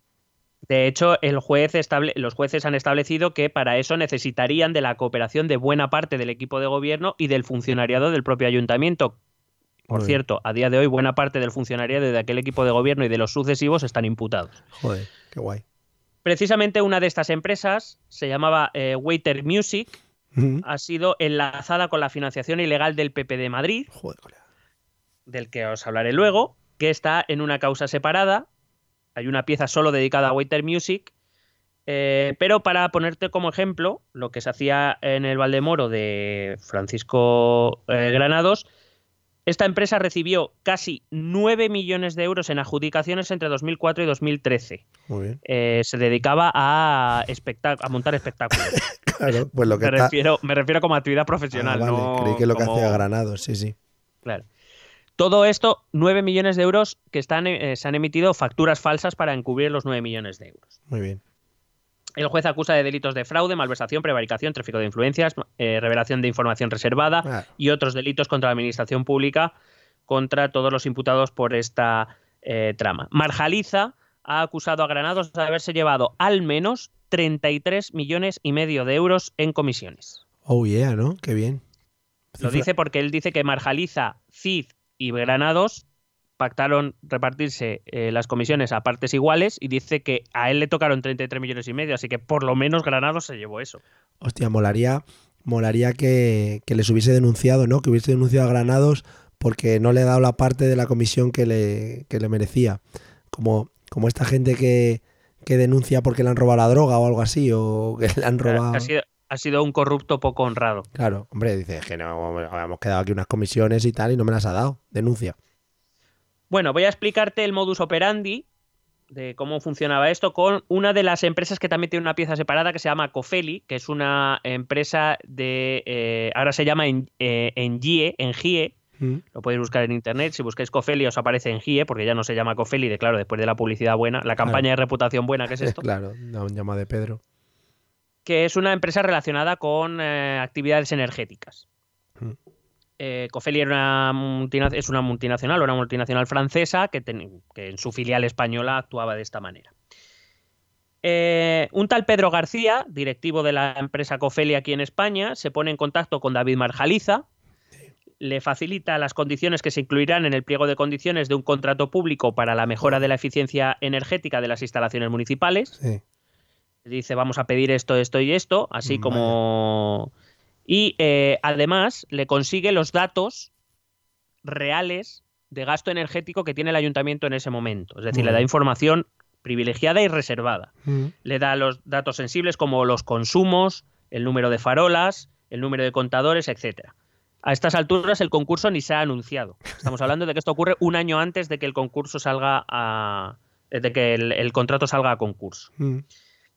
De hecho, el juez estable- los jueces han establecido que para eso necesitarían de la cooperación de buena parte del equipo de gobierno y del funcionariado del propio ayuntamiento. Por cierto, a día de hoy buena parte del funcionariado de aquel equipo de gobierno y de los sucesivos están imputados. Joder, qué guay. Precisamente una de estas empresas se llamaba eh, Waiter Music, ha sido enlazada con la financiación ilegal del PP de Madrid, Joder, del que os hablaré luego, que está en una causa separada. Hay una pieza solo dedicada a Waiter Music. eh, pero para ponerte como ejemplo, lo que se hacía en el Valdemoro de Francisco eh, Granados, esta empresa recibió casi 9 millones de euros en adjudicaciones entre 2004 y 2013. Muy bien. Eh, se dedicaba a, montar espectáculos. Claro, pues lo que me, está. refiero, me refiero como actividad Ah, profesional. vale, no creí que lo que hacía Granados, sí, sí. Claro. Todo esto, 9 millones de euros que están, eh, se han emitido facturas falsas para encubrir los 9 millones de euros. Muy bien. El juez acusa de delitos de fraude, malversación, prevaricación, tráfico de influencias, eh, revelación de información reservada Ah, y otros delitos contra la administración pública contra todos los imputados por esta eh, trama. Marjaliza ha acusado a Granados de haberse llevado al menos 33 millones y medio de euros en comisiones. oh yeah, ¿no? Qué bien. Lo Cifra- dice porque él dice que Marjaliza, Cid y Granados pactaron repartirse eh, las comisiones a partes iguales y dice que a él le tocaron 33 millones y medio, así que por lo menos Granados se llevó eso. Hostia, molaría, molaría que, que les hubiese denunciado, ¿no? Que hubiese denunciado a Granados porque no le ha dado la parte de la comisión que le, que le merecía. Como, como esta gente que, que denuncia porque le han robado la droga o algo así, o que le han robado. Ha sido, ha sido un corrupto poco honrado. Claro, hombre, dice "Es que no, habíamos quedado aquí unas comisiones y tal y no me las ha dado. Denuncia. Bueno, voy a explicarte el modus operandi de cómo funcionaba esto con una de las empresas que también tiene una pieza separada que se llama Cofeli, que es una empresa de... eh, ahora se llama en, eh, Engie, Engie, Mm, lo podéis buscar en internet, si buscáis Cofeli os aparece Engie, porque ya no se llama Cofeli, de claro, después de la publicidad buena, la campaña de reputación buena que es esto, claro, no, un llama de Pedro. que es una empresa relacionada con eh, actividades energéticas. Mm. Eh, Cofeli era una es una multinacional, una multinacional francesa que, ten- que en su filial española actuaba de esta manera. Eh, un tal Pedro García, directivo de la empresa Cofeli aquí en España, se pone en contacto con David Marjaliza, le facilita las condiciones que se incluirán en el pliego de condiciones de un contrato público para la mejora de la eficiencia energética de las instalaciones municipales Sí. dice vamos a pedir esto, esto y esto, así Vaya. como... Y eh, además le consigue los datos reales de gasto energético que tiene el ayuntamiento en ese momento. Es decir, le da información privilegiada y reservada. Mm, Le da los datos sensibles como los consumos, el número de farolas, el número de contadores, etcétera. A estas alturas el concurso ni se ha anunciado. Estamos hablando de que esto ocurre un año antes de que el concurso salga a... de que el- el contrato salga a concurso. mm.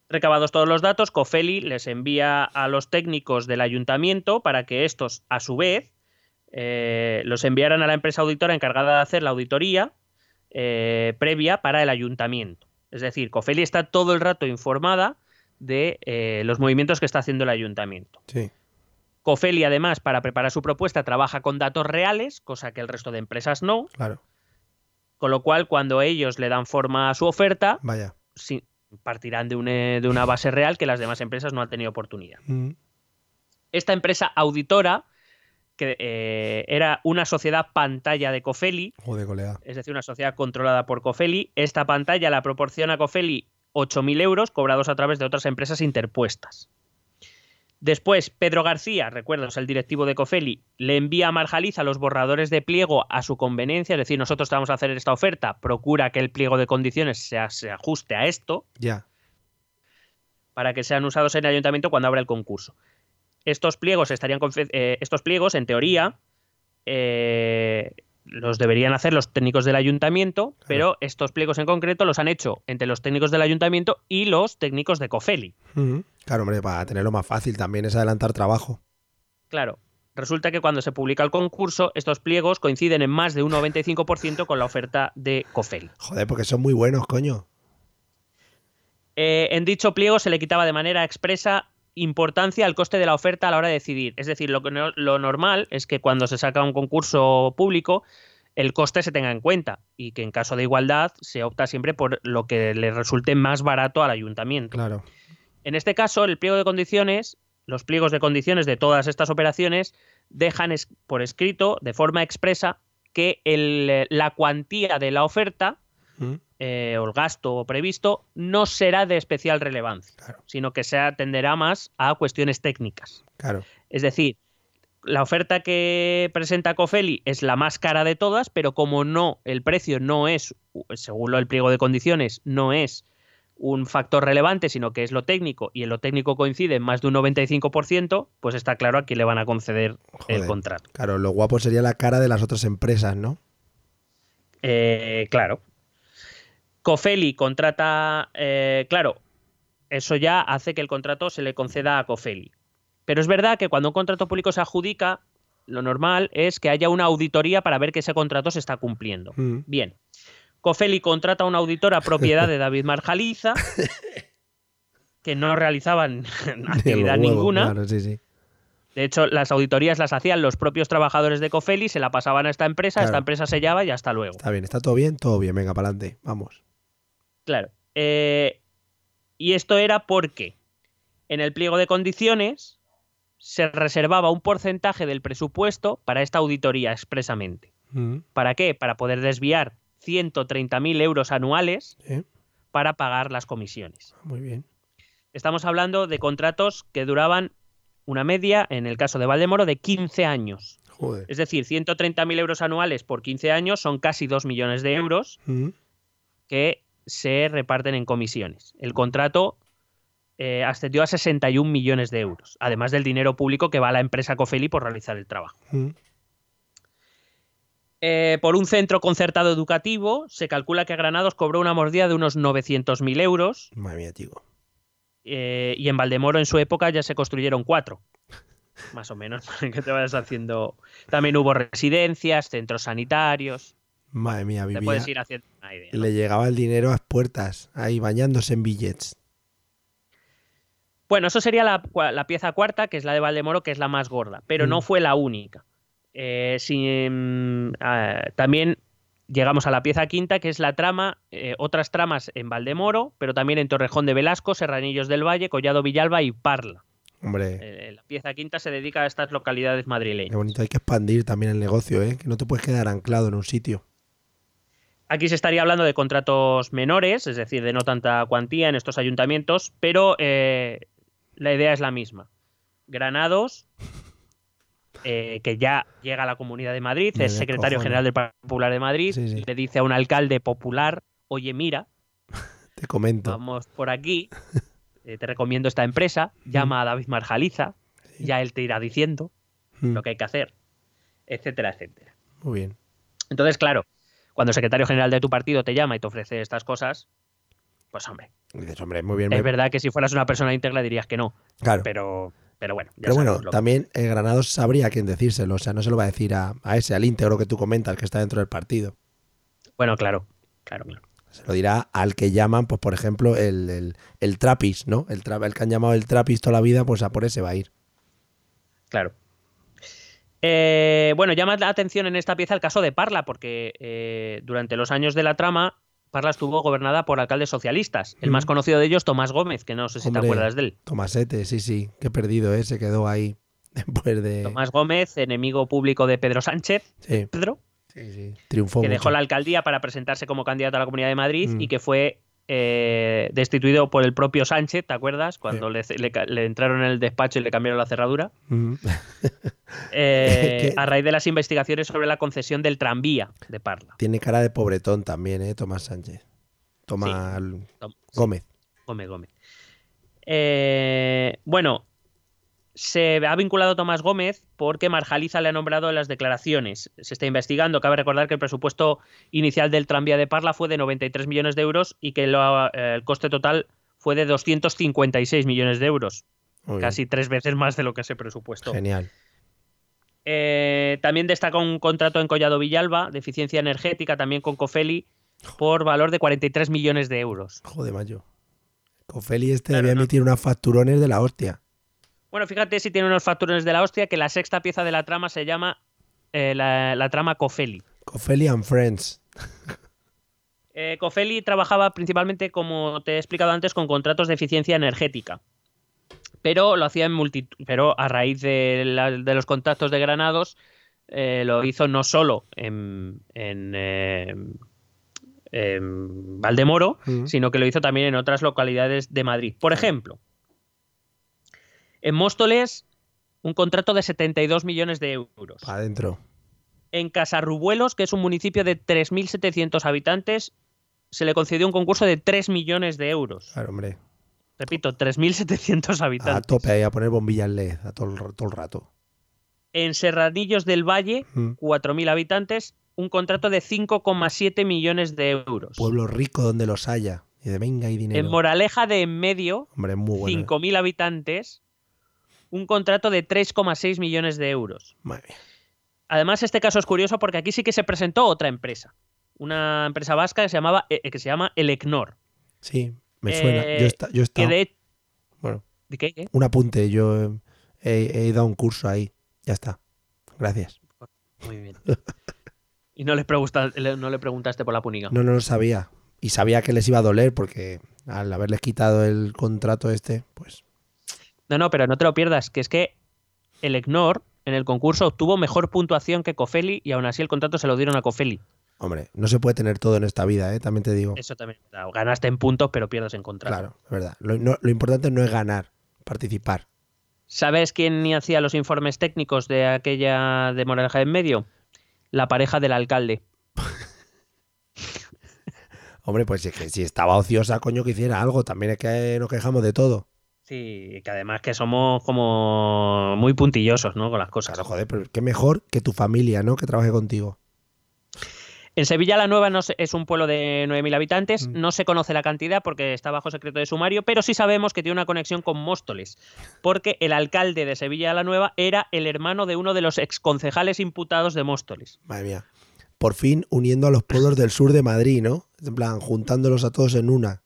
Recabados todos los datos, Cofeli les envía a los técnicos del ayuntamiento para que estos, a su vez, eh, los enviaran a la empresa auditora encargada de hacer la auditoría eh, previa para el ayuntamiento. Es decir, Cofeli está todo el rato informada de eh, los movimientos que está haciendo el ayuntamiento. Sí. Cofeli, además, para preparar su propuesta, trabaja con datos reales, cosa que el resto de empresas no, Claro. con lo cual, cuando ellos le dan forma a su oferta, Vaya. sí, partirán de una, de una base real que las demás empresas no han tenido oportunidad. Mm, Esta empresa auditora, que eh, era una sociedad pantalla de Cofeli, Joder, es decir, una sociedad controlada por Cofeli, esta pantalla la proporciona a Cofeli 8.000 euros cobrados a través de otras empresas interpuestas. Después, Pedro García, recuerdo, es el directivo de Cofeli, le envía a Marjaliza los borradores de pliego a su conveniencia, es decir, nosotros te vamos a hacer esta oferta, procura que el pliego de condiciones se, se ajuste a esto, Ya. para que sean usados en el ayuntamiento cuando abra el concurso. Estos pliegos estarían eh, estos pliegos, en teoría, eh, los deberían hacer los técnicos del ayuntamiento, pero estos pliegos en concreto los han hecho entre los técnicos del ayuntamiento y los técnicos de Cofeli. Claro, hombre, para tenerlo más fácil también es adelantar trabajo. Claro. Resulta que cuando se publica el concurso, estos pliegos coinciden en más de un 95% con la oferta de Cofeli. Joder, porque son muy buenos, coño. Eh, en dicho pliego se le quitaba de manera expresa importancia al coste de la oferta a la hora de decidir. Es decir, lo, que no- lo normal es que cuando se saca un concurso público el coste se tenga en cuenta y que en caso de igualdad se opta siempre por lo que le resulte más barato al ayuntamiento. Claro. En este caso, el pliego de condiciones, los pliegos de condiciones de todas estas operaciones dejan es- por escrito de forma expresa que el- la cuantía de la oferta Mm. eh, o el gasto previsto no será de especial relevancia, Claro. sino que se atenderá más a cuestiones técnicas. Claro. Es decir, la oferta que presenta Cofeli es la más cara de todas, pero como no, el precio no es, según el pliego de condiciones, no es un factor relevante, sino que es lo técnico, y en lo técnico coincide en más de un 95%, pues está claro a quién le van a conceder el contrato. Claro, lo guapo sería la cara de las otras empresas, ¿no? Eh, claro. Cofeli contrata, eh, claro, eso ya hace que el contrato se le conceda a Cofeli. Pero es verdad que cuando un contrato público se adjudica, lo normal es que haya una auditoría para ver que ese contrato se está cumpliendo. Mm. Bien. Cofeli contrata a una auditora propiedad de David Marjaliza, que no realizaban actividad ninguna. Claro, sí, sí. De hecho, las auditorías las hacían los propios trabajadores de Cofeli, se la pasaban a esta empresa, Claro. esta empresa sellaba y hasta luego. Está bien, está todo bien, todo bien, venga, para adelante, vamos. Claro. Eh, y esto era porque en el pliego de condiciones se reservaba un porcentaje del presupuesto para esta auditoría expresamente. Mm, ¿Para qué? Para poder desviar 130.000 euros anuales para pagar las comisiones. muy bien. Estamos hablando de contratos que duraban una media, en el caso de Valdemoro, de 15 años. Joder. Es decir, 130.000 euros anuales por 15 años son casi 2 millones de euros Mm, que se reparten en comisiones. El contrato eh, ascendió a 61 millones de euros, además del dinero público que va a la empresa Cofeli por realizar el trabajo. mm. Eh, por un centro concertado educativo, se calcula que Granados cobró una mordida de unos 900.000 euros Madre mía, chico. eh, y en Valdemoro en su época ya se construyeron cuatro. Más o menos, para que te vayas haciendo. También hubo residencias, centros sanitarios. Madre mía, Te vivía. puedes ir haciendo una idea. ¿no? Le llegaba el dinero a las puertas, ahí bañándose en billets. Bueno, eso sería la, pieza cuarta, que es la de Valdemoro, que es la más gorda, pero Mm. no fue la única. Eh, ah, también llegamos a la pieza quinta, que es la trama, eh, otras tramas en Valdemoro, pero también en Torrejón de Velasco, Serranillos del Valle, Collado Villalba y Parla. Hombre, Eh, la pieza quinta se dedica a estas localidades qué madrileñas. bonito, hay que expandir también el negocio, ¿eh? Que no te puedes quedar anclado en un sitio. Aquí se estaría hablando de contratos menores, es decir, de no tanta cuantía en estos ayuntamientos, pero la idea es la misma. Granados, eh, que ya llega a la Comunidad de Madrid, Me es secretario cojones. general del Partido Popular de Madrid, Sí, le dice a un alcalde popular, oye, mira, Te comento. vamos por aquí, eh, te recomiendo esta empresa, llama a David Marjaliza, ya él te irá diciendo Mm, lo que hay que hacer, etcétera, etcétera. Muy bien. Entonces, claro, cuando el secretario general de tu partido te llama y te ofrece estas cosas, pues hombre, Dices, hombre, muy bien. es verdad que si fueras una persona íntegra dirías que no, Claro. pero, pero bueno, ya Pero bueno, también el Granados sabría a quién decírselo. O sea, no se lo va a decir a, a ese, al íntegro que tú comentas, que está dentro del partido. Bueno, claro, claro, claro. Se lo dirá al que llaman, pues por ejemplo, el, el, el Trapis, ¿no? El, tra- el que han llamado el Trapis toda la vida, pues a por ese va a ir. claro. Eh, bueno, llama la atención en esta pieza el caso de Parla, porque eh, durante los años de la trama, Parla estuvo gobernada por alcaldes socialistas. El Mm. más conocido de ellos, Tomás Gómez, que no sé si Hombre, te acuerdas de él. Tomasete, sí, sí. Qué perdido, ¿eh? Se quedó ahí después de... Tomás Gómez, enemigo público de Pedro Sánchez, Sí, Pedro, sí, sí. Triunfó que mucho. dejó la alcaldía para presentarse como candidato a la Comunidad de Madrid Mm. y que fue eh, destituido por el propio Sánchez, ¿te acuerdas? Cuando le, le entraron en el despacho y le cambiaron la cerradura. Mm. Eh, a raíz de las investigaciones sobre la concesión del tranvía de Parla. Tiene cara de pobretón también, ¿eh? Tomás Sánchez. Tomás Tom- Gómez. Gómez Gómez. Eh, bueno, se ha vinculado a Tomás Gómez porque Marjaliza le ha nombrado en las declaraciones. Se está investigando. Cabe recordar que el presupuesto inicial del tranvía de Parla fue de 93 millones de euros y que lo- eh, el coste total fue de 256 millones de euros. Muy bien. Casi tres veces más de lo que se presupuestó. Genial. Eh, también destaca un contrato en Collado Villalba de eficiencia energética, también con Cofeli, por valor de 43 millones de euros. Joder, mayo. Cofeli este Claro, debía no. emitir unas facturones de la hostia. Bueno, fíjate si tiene unos facturones de la hostia, que la sexta pieza de la trama se llama eh, la, la trama Cofeli. Cofeli and Friends. Eh, Cofeli trabajaba principalmente, como te he explicado antes, con contratos de eficiencia energética. Pero lo hacía en multitud. Pero a raíz de, la- de los contactos de Granados, eh, lo hizo no solo en, en, eh, en Valdemoro, sino que lo hizo también en otras localidades de Madrid. Por ejemplo, en Móstoles un contrato de 72 millones de euros. Adentro. En Casarrubuelos, que es un municipio de 3.700 habitantes, se le concedió un concurso de 3 millones de euros. Claro, hombre. Repito, 3.700 habitantes. A tope ahí a poner bombillas LED a todo el, todo el rato. En Serranillos del Valle, Mm. 4.000 habitantes, un contrato de 5,7 millones de euros. Pueblo rico donde los haya. Y de venga y dinero. En Moraleja de En Medio, Hombre, muy bueno. ¿eh? 5.000 habitantes, un contrato de 3,6 millones de euros. Madre mía. Además, este caso es curioso porque aquí sí que se presentó otra empresa. Una empresa vasca que se, llamaba, eh, que se llama Elecnor. Sí, me suena. Eh, Yo, Que estado- de... Bueno, ¿De qué? qué? un apunte. Yo eh, he, a un curso ahí. Ya está. Gracias. Muy bien. Y no le, pregunta- le- no le preguntaste por la puniga. No, no lo sabía. Y sabía que les iba a doler porque al haberles quitado el contrato este, pues No, no, pero no te lo pierdas, que es que el EGNOR en el concurso obtuvo mejor puntuación que Cofeli y aún así el contrato se lo dieron a Cofeli. Hombre, no se puede tener todo en esta vida, ¿eh? también te digo. Eso también. verdad. Ganaste en puntos, pero pierdes en contrato. Claro, es verdad. Lo, no- lo importante no es ganar, participar. ¿Sabes quién hacía los informes técnicos de aquella de Moraleja en medio? La pareja del alcalde. Hombre, pues si, es que si estaba ociosa, coño, que hiciera algo. También es que nos quejamos de todo. Sí, que además que somos como muy puntillosos, ¿no? Con las cosas. Claro, joder, pero qué mejor que tu familia, ¿no? Que trabaje contigo. En Sevilla la Nueva no se- es un pueblo de 9.000 habitantes, Mm. no se conoce la cantidad porque está bajo secreto de sumario, pero sí sabemos que tiene una conexión con Móstoles, porque el alcalde de Sevilla la Nueva era el hermano de uno de los exconcejales imputados de Móstoles. Madre mía. Por fin uniendo a los pueblos del sur de Madrid, ¿no? En plan, juntándolos a todos en una.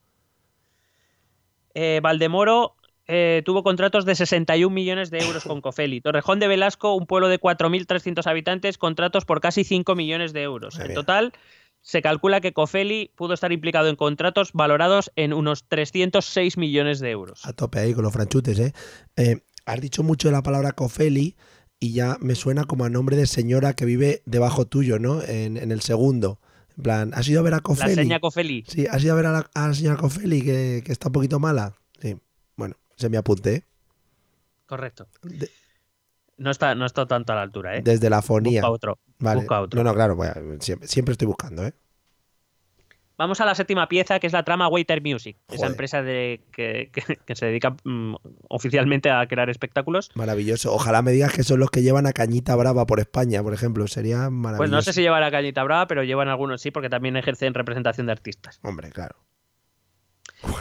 Eh, Valdemoro eh, tuvo contratos de 61 millones de euros con Cofeli. Torrejón de Velasco, un pueblo de 4.300 habitantes, contratos por casi 5 millones de euros. Muy En bien. total, se calcula que Cofeli pudo estar implicado en contratos valorados en unos 306 millones de euros. A tope ahí con los franchutes, ¿eh? Eh, Has dicho mucho la palabra Cofeli y ya me suena como a nombre de señora que vive debajo tuyo, ¿no? En, en el segundo. En plan, ¿has ido a ver a La Cofeli? seña Cofeli. Sí, ¿has ido a ver a la, a la señora Cofeli que, que está un poquito mala? Se me apunté. Correcto. De- No está, no está tanto a la altura, ¿eh? desde la fonía. Busca otro. Vale. busca otro. No, no, claro, siempre, siempre estoy buscando, ¿eh? Vamos a la séptima pieza, que es la trama Waiter Music, esa empresa de, que, que- que se dedica mm, oficialmente a crear espectáculos. Maravilloso. Ojalá me digas que son los que llevan a Cañita Brava por España, por ejemplo. Sería maravilloso. Pues no sé si llevan a Cañita Brava, pero llevan algunos sí, porque también ejercen representación de artistas. Hombre, claro.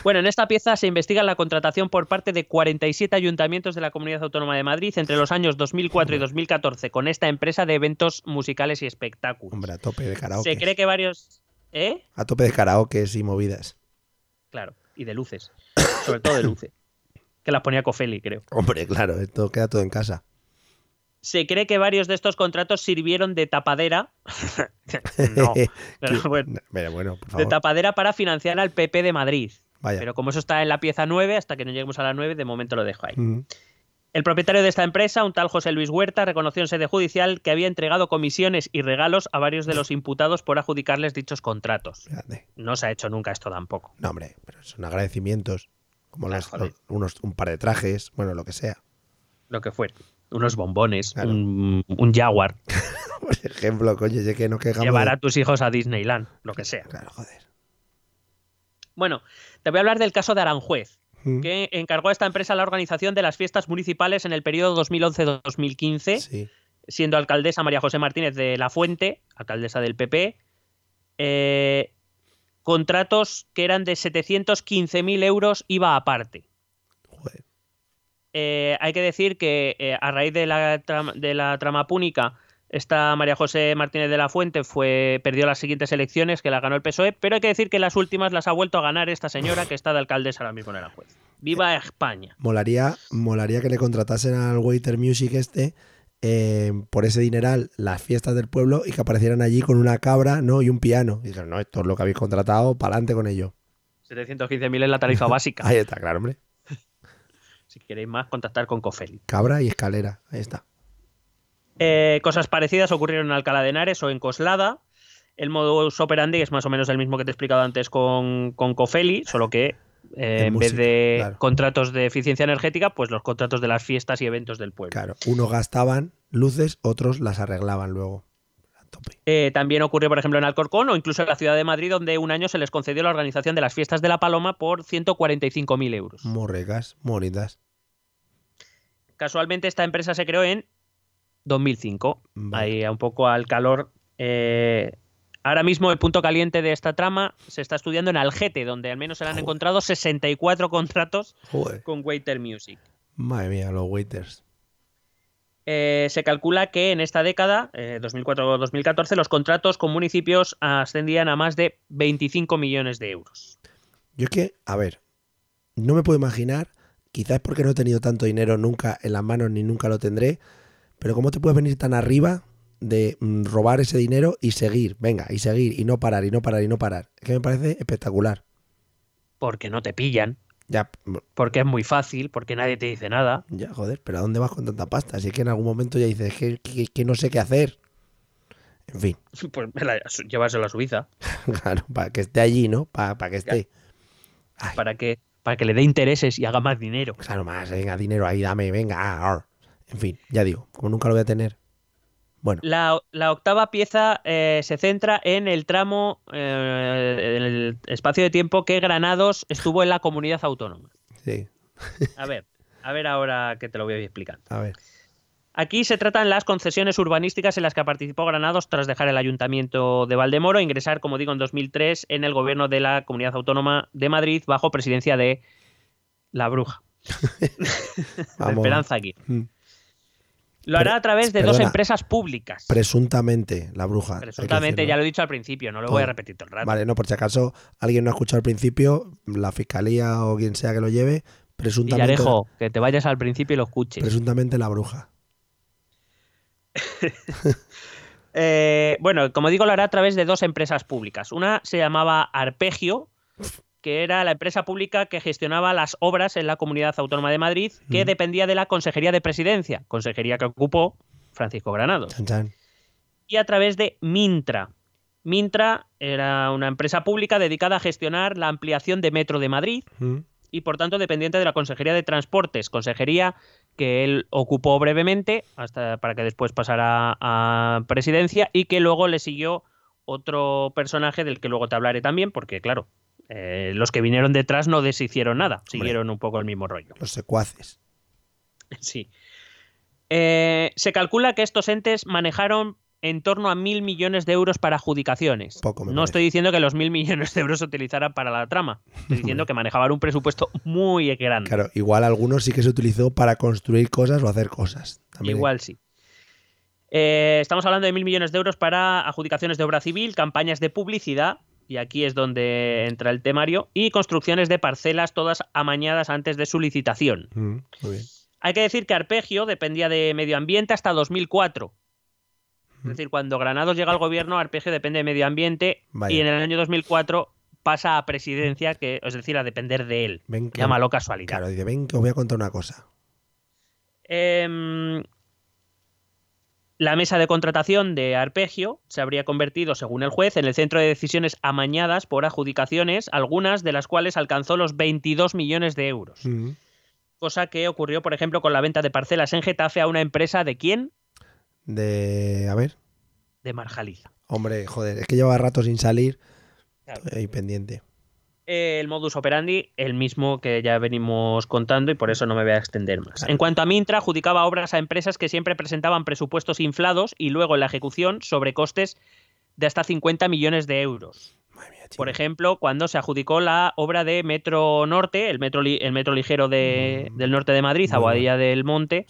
Bueno, en esta pieza se investiga la contratación por parte de 47 ayuntamientos de la Comunidad Autónoma de Madrid entre los años 2004 y 2014 con esta empresa de eventos musicales y espectáculos. Hombre, a tope de karaoke. se cree que varios... ¿Eh? A tope de karaoke y movidas. Claro, y de luces. Sobre todo de luces. Que las ponía Cofeli, creo. Hombre, claro, esto queda todo en casa. Se cree que varios de estos contratos sirvieron de tapadera. no, pero bueno, Pero bueno, por de favor. tapadera para financiar al PP de Madrid. Vaya. Pero como eso está en la pieza 9, hasta que no lleguemos a la 9, de momento lo dejo ahí. El propietario de esta empresa, un tal José Luis Huerta, reconoció en sede judicial que había entregado comisiones y regalos a varios de los imputados por adjudicarles dichos contratos. No se ha hecho nunca esto tampoco. No, hombre, pero son agradecimientos. Como Ah, las- unos, un par de trajes, bueno, lo que sea. Lo que fuera. Unos bombones, Claro. un, un Jaguar. Por ejemplo, coño, ya que no quejamos. Llevar de- a tus hijos a Disneyland, lo que sea. Claro, joder. Bueno, te voy a hablar del caso de Aranjuez, Mm, que encargó a esta empresa la organización de las fiestas municipales en el periodo 2011-2015, Sí. siendo alcaldesa María José Martínez de la Fuente, alcaldesa del PP, eh, contratos que eran de 715.000 euros IVA aparte. Joder. Eh, hay que decir que eh, a raíz de la, de la trama púnica, esta María José Martínez de la Fuente fue, perdió las siguientes elecciones, que las ganó el PSOE, pero hay que decir que las últimas las ha vuelto a ganar esta señora que está de alcaldesa ahora mismo en Aranjuez. ¡Viva España! Molaría, molaría que le contratasen al Waiter Music este eh, por ese dineral las fiestas del pueblo y que aparecieran allí con una cabra ¿no? y un piano. Y dijeron, no, esto es lo que habéis contratado, para adelante con ello. 715.000 es la tarifa básica. Ahí está, claro, hombre. Si queréis más, contactar con Cofeli. Cabra y escalera. Ahí está. Eh, cosas parecidas ocurrieron en Alcalá de Henares o en Coslada. El modus operandi es más o menos el mismo que te he explicado antes con, con Cofeli, solo que eh, en, vez de contratos de eficiencia energética, pues los contratos de las fiestas y eventos del pueblo. Claro, unos gastaban luces, otros las arreglaban luego. Eh, también ocurrió, por ejemplo, en Alcorcón o incluso en la ciudad de Madrid, donde un año se les concedió la organización de las fiestas de la Paloma por 145.000 euros. Morregas, moritas. Casualmente esta empresa se creó en 2005, ahí un poco al calor eh, Ahora mismo el punto caliente de esta trama se está estudiando en Algete, donde al menos se le han encontrado 64 contratos con Waiter Music. Madre mía, los waiters. Eh, se calcula que en esta década, 2004-2014, eh, los contratos con municipios ascendían a más de 25 millones de euros. Yo es que, a ver, no me puedo imaginar, quizás porque no he tenido tanto dinero nunca en las manos ni nunca lo tendré, pero ¿cómo te puedes venir tan arriba de mm, robar ese dinero y seguir, venga, y seguir, y no parar, y no parar, y no parar. Es que me parece espectacular. Porque no te pillan. Ya. Porque es muy fácil, porque nadie te dice nada. Ya, joder, pero ¿a dónde vas con tanta pasta? Si es que en algún momento ya dices que, que, no sé qué hacer. En fin. Pues llévaselo a Suiza. claro, para que esté allí, ¿no? Para, para que esté. Para que, para que le dé intereses y haga más dinero. Claro, más, venga, dinero ahí, dame, venga. En fin, ya digo, como nunca lo voy a tener, bueno. La, octava pieza eh, se centra en el tramo, eh, en el espacio de tiempo que Granados estuvo en la comunidad autónoma. Sí. a ver, a ver ahora que te lo voy a explicar. A ver. Aquí se tratan las concesiones urbanísticas en las que participó Granados tras dejar el ayuntamiento de Valdemoro e ingresar, como digo, en 2003 en el gobierno de la Comunidad Autónoma de Madrid bajo presidencia de la bruja. Esperanza aquí. Mm. Lo hará a través de dos empresas públicas. Presuntamente, la bruja. Presuntamente, ya lo he dicho al principio, no lo voy a repetir todo el rato. Vale, no, por si acaso alguien no ha escuchado al principio, la fiscalía o quien sea que lo lleve, presuntamente. dejo que te vayas al principio y lo escuches. Presuntamente la bruja. Eh, bueno, como digo, lo hará a través de dos empresas públicas. Una se llamaba Arpegio, que era la empresa pública que gestionaba las obras en la Comunidad Autónoma de Madrid, que dependía de la Consejería de Presidencia, consejería que ocupó Francisco Granados. Y a través de Mintra. Mintra era una empresa pública dedicada a gestionar la ampliación de Metro de Madrid y por tanto dependiente de la Consejería de Transportes, consejería que él ocupó brevemente hasta para que después pasara a presidencia y que luego le siguió otro personaje del que luego te hablaré también, porque claro, eh, los que vinieron detrás no deshicieron nada, siguieron un poco el mismo rollo. Los secuaces. Sí. Eh, se calcula que estos entes manejaron en torno a mil millones de euros para adjudicaciones. no estoy diciendo que los mil millones de euros se utilizaran para la trama. Estoy diciendo que manejaban un presupuesto muy grande. Claro, igual algunos sí que se utilizó para construir cosas o hacer cosas. Igual sí. Eh, estamos hablando de mil millones de euros para adjudicaciones de obra civil, campañas de publicidad y aquí es donde entra el temario, y construcciones de parcelas todas amañadas antes de su licitación. Mm, Hay que decir que Arpegio dependía de medio ambiente hasta 2004. Es mm. decir, cuando Granados llega al gobierno, Arpegio depende de medio ambiente y en el año 2004 pasa a presidencia, que es decir, a depender de él. Ven Llámalo casualidad. Claro, dice, ven que os voy a contar una cosa. Eh, la mesa de contratación de Arpegio se habría convertido, según el juez, en el centro de decisiones amañadas por adjudicaciones, algunas de las cuales alcanzó los 22 millones de euros. Cosa que ocurrió, por ejemplo, con la venta de parcelas en Getafe a una empresa de quién? De. A ver. De Marjaliza. Hombre, joder, es que lleva rato sin salir. Ahí pendiente el modus operandi el mismo que ya venimos contando y por eso no me voy a extender más. En cuanto a Mintra, adjudicaba obras a empresas que siempre presentaban presupuestos inflados y luego en la ejecución sobre costes de hasta 50 millones de euros. Por ejemplo, cuando se adjudicó la obra de Metro Norte, el metro, el metro ligero de, mm. del norte de Madrid, Aguadilla del Monte,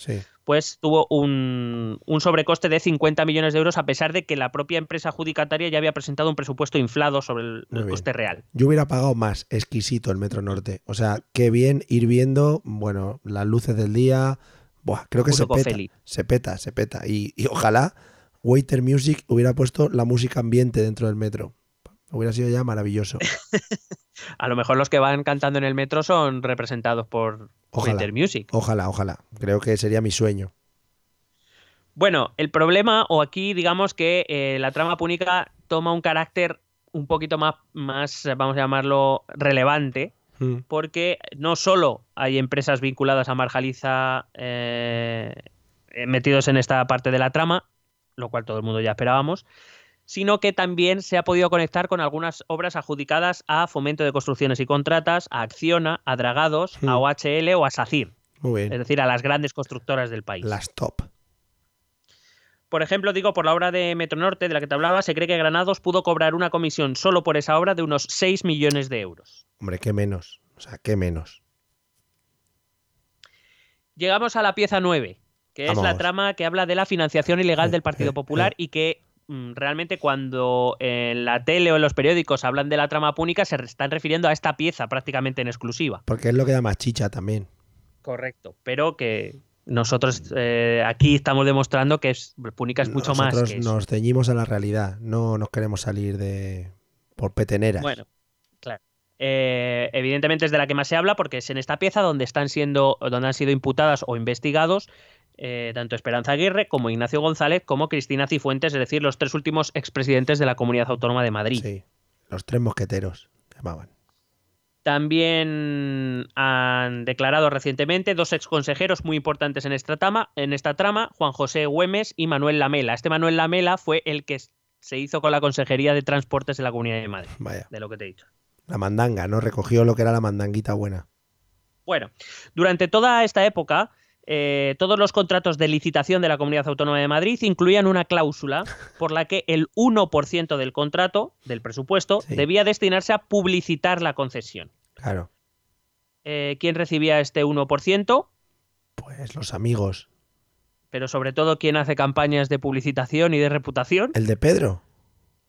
pues tuvo un, sobrecoste de 50 millones de euros a pesar de que la propia empresa adjudicataria ya había presentado un presupuesto inflado sobre el, coste real. Yo hubiera pagado más, exquisito el Metro Norte. O sea, qué bien ir viendo, bueno, las luces del día. Buah, creo que se peta, se peta, se peta. Y, y ojalá Waiter Music hubiera puesto la música ambiente dentro del metro. Hubiera sido ya maravilloso. a lo mejor los que van cantando en el metro son representados por Ojalá, Music. Ojalá, ojalá. Creo que sería mi sueño. Bueno, el problema, o aquí digamos que eh, la trama púnica toma un carácter un poquito más, más vamos a llamarlo, relevante, mm. porque no solo hay empresas vinculadas a Marjaliza eh, metidos en esta parte de la trama, lo cual todo el mundo ya esperábamos, sino que también se ha podido conectar con algunas obras adjudicadas a Fomento de Construcciones y Contratas, a Acciona, a Dragados, a hmm. OHL o a SACIR. Muy bien. Es decir, a las grandes constructoras del país. Las top. Por ejemplo, digo, por la obra de Metronorte, de la que te hablaba, se cree que Granados pudo cobrar una comisión solo por esa obra de unos 6 millones de euros. Hombre, qué menos. O sea, qué menos. Llegamos a la pieza 9, que es la trama que habla de la financiación ilegal eh, del Partido eh, Popular eh. y que Mm, realmente cuando en la tele o en los periódicos hablan de la trama púnica se están refiriendo a esta pieza prácticamente en exclusiva. Porque es lo que da más chicha también. Correcto, pero que nosotros eh, aquí estamos demostrando que es, Púnica es mucho más. Que nos ceñimos a la realidad, no nos queremos salir de por peteneras. Bueno, claro. Eh, evidentemente es de la que más se habla porque es en esta pieza donde están siendo, donde han sido imputadas o investigados eh, tanto Esperanza Aguirre como Ignacio González como Cristina Cifuentes, es decir, los tres últimos expresidentes de la Comunidad Autónoma de Madrid. Sí, los tres mosqueteros llamaban. También han declarado recientemente dos exconsejeros muy importantes en esta, trama, en esta trama, Juan José Güemes y Manuel Lamela. Este Manuel Lamela fue el que se hizo con la Consejería de Transportes de la Comunidad de Madrid, Vaya. de lo que te he dicho. La mandanga, ¿no? Recogió lo que era la mandanguita buena. Bueno, durante toda esta época, eh, todos los contratos de licitación de la Comunidad Autónoma de Madrid incluían una cláusula por la que el 1% del contrato, del presupuesto, debía destinarse a publicitar la concesión. Claro. Eh, ¿Quién recibía este 1%? Pues los amigos. Pero sobre todo, ¿quién hace campañas de publicitación y de reputación? El de Pedro.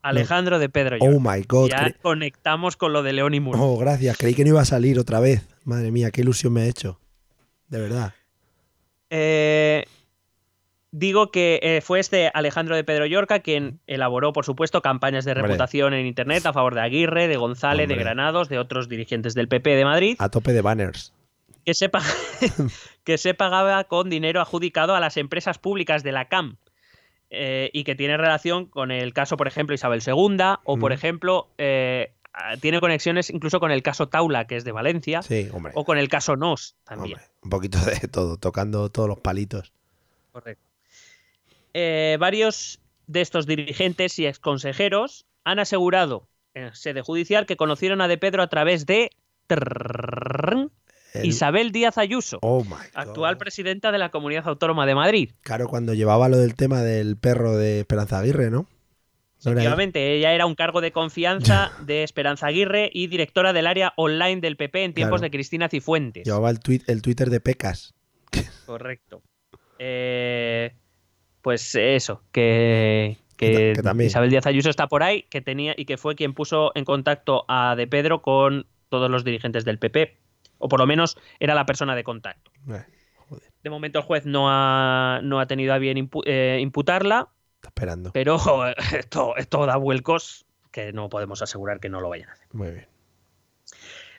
Alejandro de Pedro. Oh my God. Ya conectamos con lo de León y Muro. Oh, gracias. Creí que no iba a salir otra vez. Madre mía, qué ilusión me ha hecho. De verdad. Eh, digo que eh, fue este Alejandro de Pedro Llorca quien elaboró, por supuesto, campañas de reputación en Internet a favor de Aguirre, de González, de Granados, de otros dirigentes del PP de Madrid. A tope de banners. Que se, pagaba con dinero adjudicado a las empresas públicas de la CAM. Eh, y que tiene relación con el caso, por ejemplo, Isabel II, o por ejemplo, Ah, tiene conexiones incluso con el caso Taula, que es de Valencia, sí, hombre. o con el caso Nos también. Hombre, un poquito de todo, tocando todos los palitos. Correcto. Eh, varios de estos dirigentes y exconsejeros han asegurado en sede judicial que conocieron a De Pedro a través de. Isabel Díaz Ayuso, oh my God. actual presidenta de la Comunidad Autónoma de Madrid. Claro, cuando llevaba lo del tema del perro de Esperanza Aguirre, ¿no? Efectivamente, ella era un cargo de confianza de Esperanza Aguirre y directora del área online del PP en tiempos Claro. de Cristina Cifuentes. Llevaba el, tuit, el Twitter de Pecas. Correcto. Eh, pues eso, que. Isabel Díaz Ayuso está por ahí, que tenía y que fue quien puso en contacto a De Pedro con todos los dirigentes del PP, o por lo menos era la persona de contacto. Eh, joder, De momento el juez no ha, no ha tenido a bien impu- eh, imputarla, está esperando. pero esto, esto da vuelcos que no podemos asegurar que no lo vayan a hacer. Muy bien.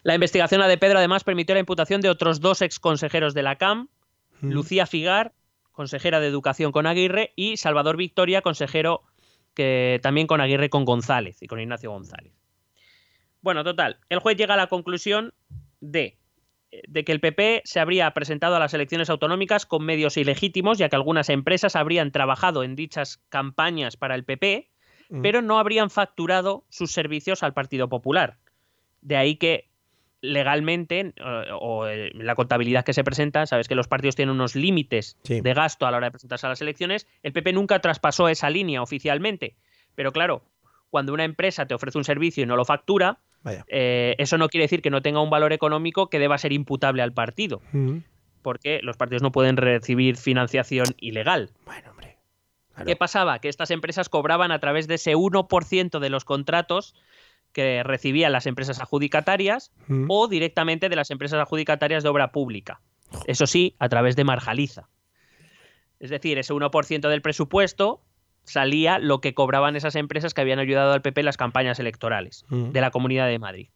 La investigación a De Pedro además permitió la imputación de otros dos ex consejeros de la CAM, Mm. Lucía Figar, consejera de Educación con Aguirre, y Salvador Victoria, consejero que también con Aguirre con González y con Ignacio González. Bueno, total, el juez llega a la conclusión de, de que el PP se habría presentado a las elecciones autonómicas con medios ilegítimos, ya que algunas empresas habrían trabajado en dichas campañas para el PP, Mm. pero no habrían facturado sus servicios al Partido Popular. De ahí que legalmente eh, o eh, la contabilidad que se presenta, sabes que los partidos tienen unos límites Sí. de gasto a la hora de presentarse a las elecciones, el PP nunca traspasó esa línea oficialmente. Pero claro, cuando una empresa te ofrece un servicio y no lo factura, Vaya. eh, eso no quiere decir que no tenga un valor económico que deba ser imputable al partido, Mm. porque los partidos no pueden recibir financiación ilegal. Bueno, hombre. Claro. ¿Qué pasaba? Que estas empresas cobraban a través de ese 1% de los contratos que recibían las empresas adjudicatarias Mm. o directamente de las empresas adjudicatarias de obra pública. Eso sí, a través de Marjaliza. Es decir, ese 1% del presupuesto salía lo que cobraban esas empresas que habían ayudado al PP en las campañas electorales Mm. de la Comunidad de Madrid.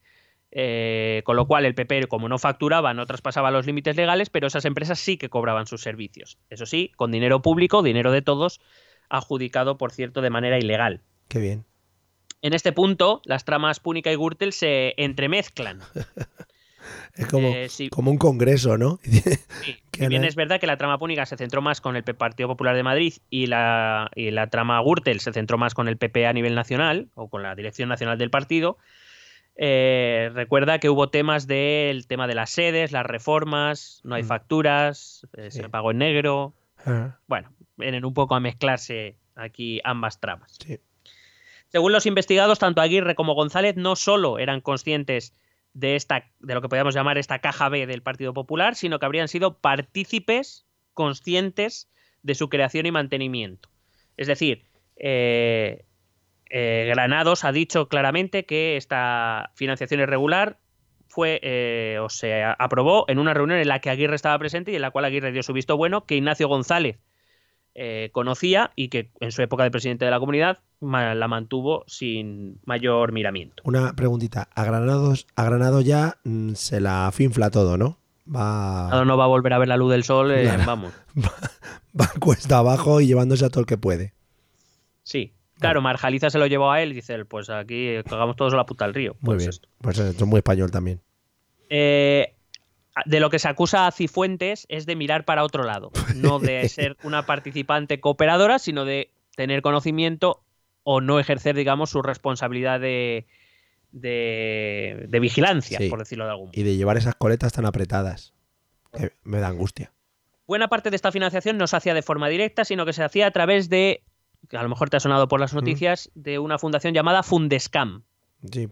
Eh, con lo cual el PP, como no facturaba, no traspasaba los límites legales, pero esas empresas sí que cobraban sus servicios. Eso sí, con dinero público, dinero de todos, adjudicado, por cierto, de manera ilegal. Qué bien. En este punto, las tramas Púnica y Gürtel se entremezclan. Es como, Eh, sí. como un congreso, ¿no? Sí, bien es verdad que la trama púnica se centró más con el Partido Popular de Madrid y la, y la trama Gürtel se centró más con el PP a nivel nacional o con la dirección nacional del partido. eh, recuerda que hubo temas del tema de las sedes, las reformas, no hay Mm. facturas, eh, Sí. se pagó en negro. Bueno, vienen un poco a mezclarse aquí ambas tramas. sí. Según los investigados, tanto Aguirre como González no solo eran conscientes de, esta, de lo que podríamos llamar esta caja B del Partido Popular, sino que habrían sido partícipes conscientes de su creación y mantenimiento. Es decir, eh, eh, Granados ha dicho claramente que esta financiación irregular fue eh, o se aprobó en una reunión en la que Aguirre estaba presente y en la cual Aguirre dio su visto bueno, que Ignacio González eh, conocía y que en su época de presidente de la comunidad ma- la mantuvo sin mayor miramiento. Una preguntita. A Granados, a Granado ya mm, se la finfla todo, ¿no? Va, Ahora no va a volver a ver la luz del sol, eh, vamos. va cuesta abajo y llevándose a todo el que puede. Sí. Claro, Marjaliza se lo llevó a él y dice, pues aquí cagamos todos a la puta al río. Muy Pues bien. esto. Pues esto es muy español también. Eh, de lo que se acusa a Cifuentes es de mirar para otro lado, no de ser una participante cooperadora, sino de tener conocimiento o no ejercer, digamos, su responsabilidad de, de, de vigilancia, Sí. por decirlo de algún modo. Y de llevar esas coletas tan apretadas. Que me da angustia. Buena parte de esta financiación no se hacía de forma directa, sino que se hacía a través de, que a lo mejor te ha sonado por las noticias, de una fundación llamada Fundescam. Sí.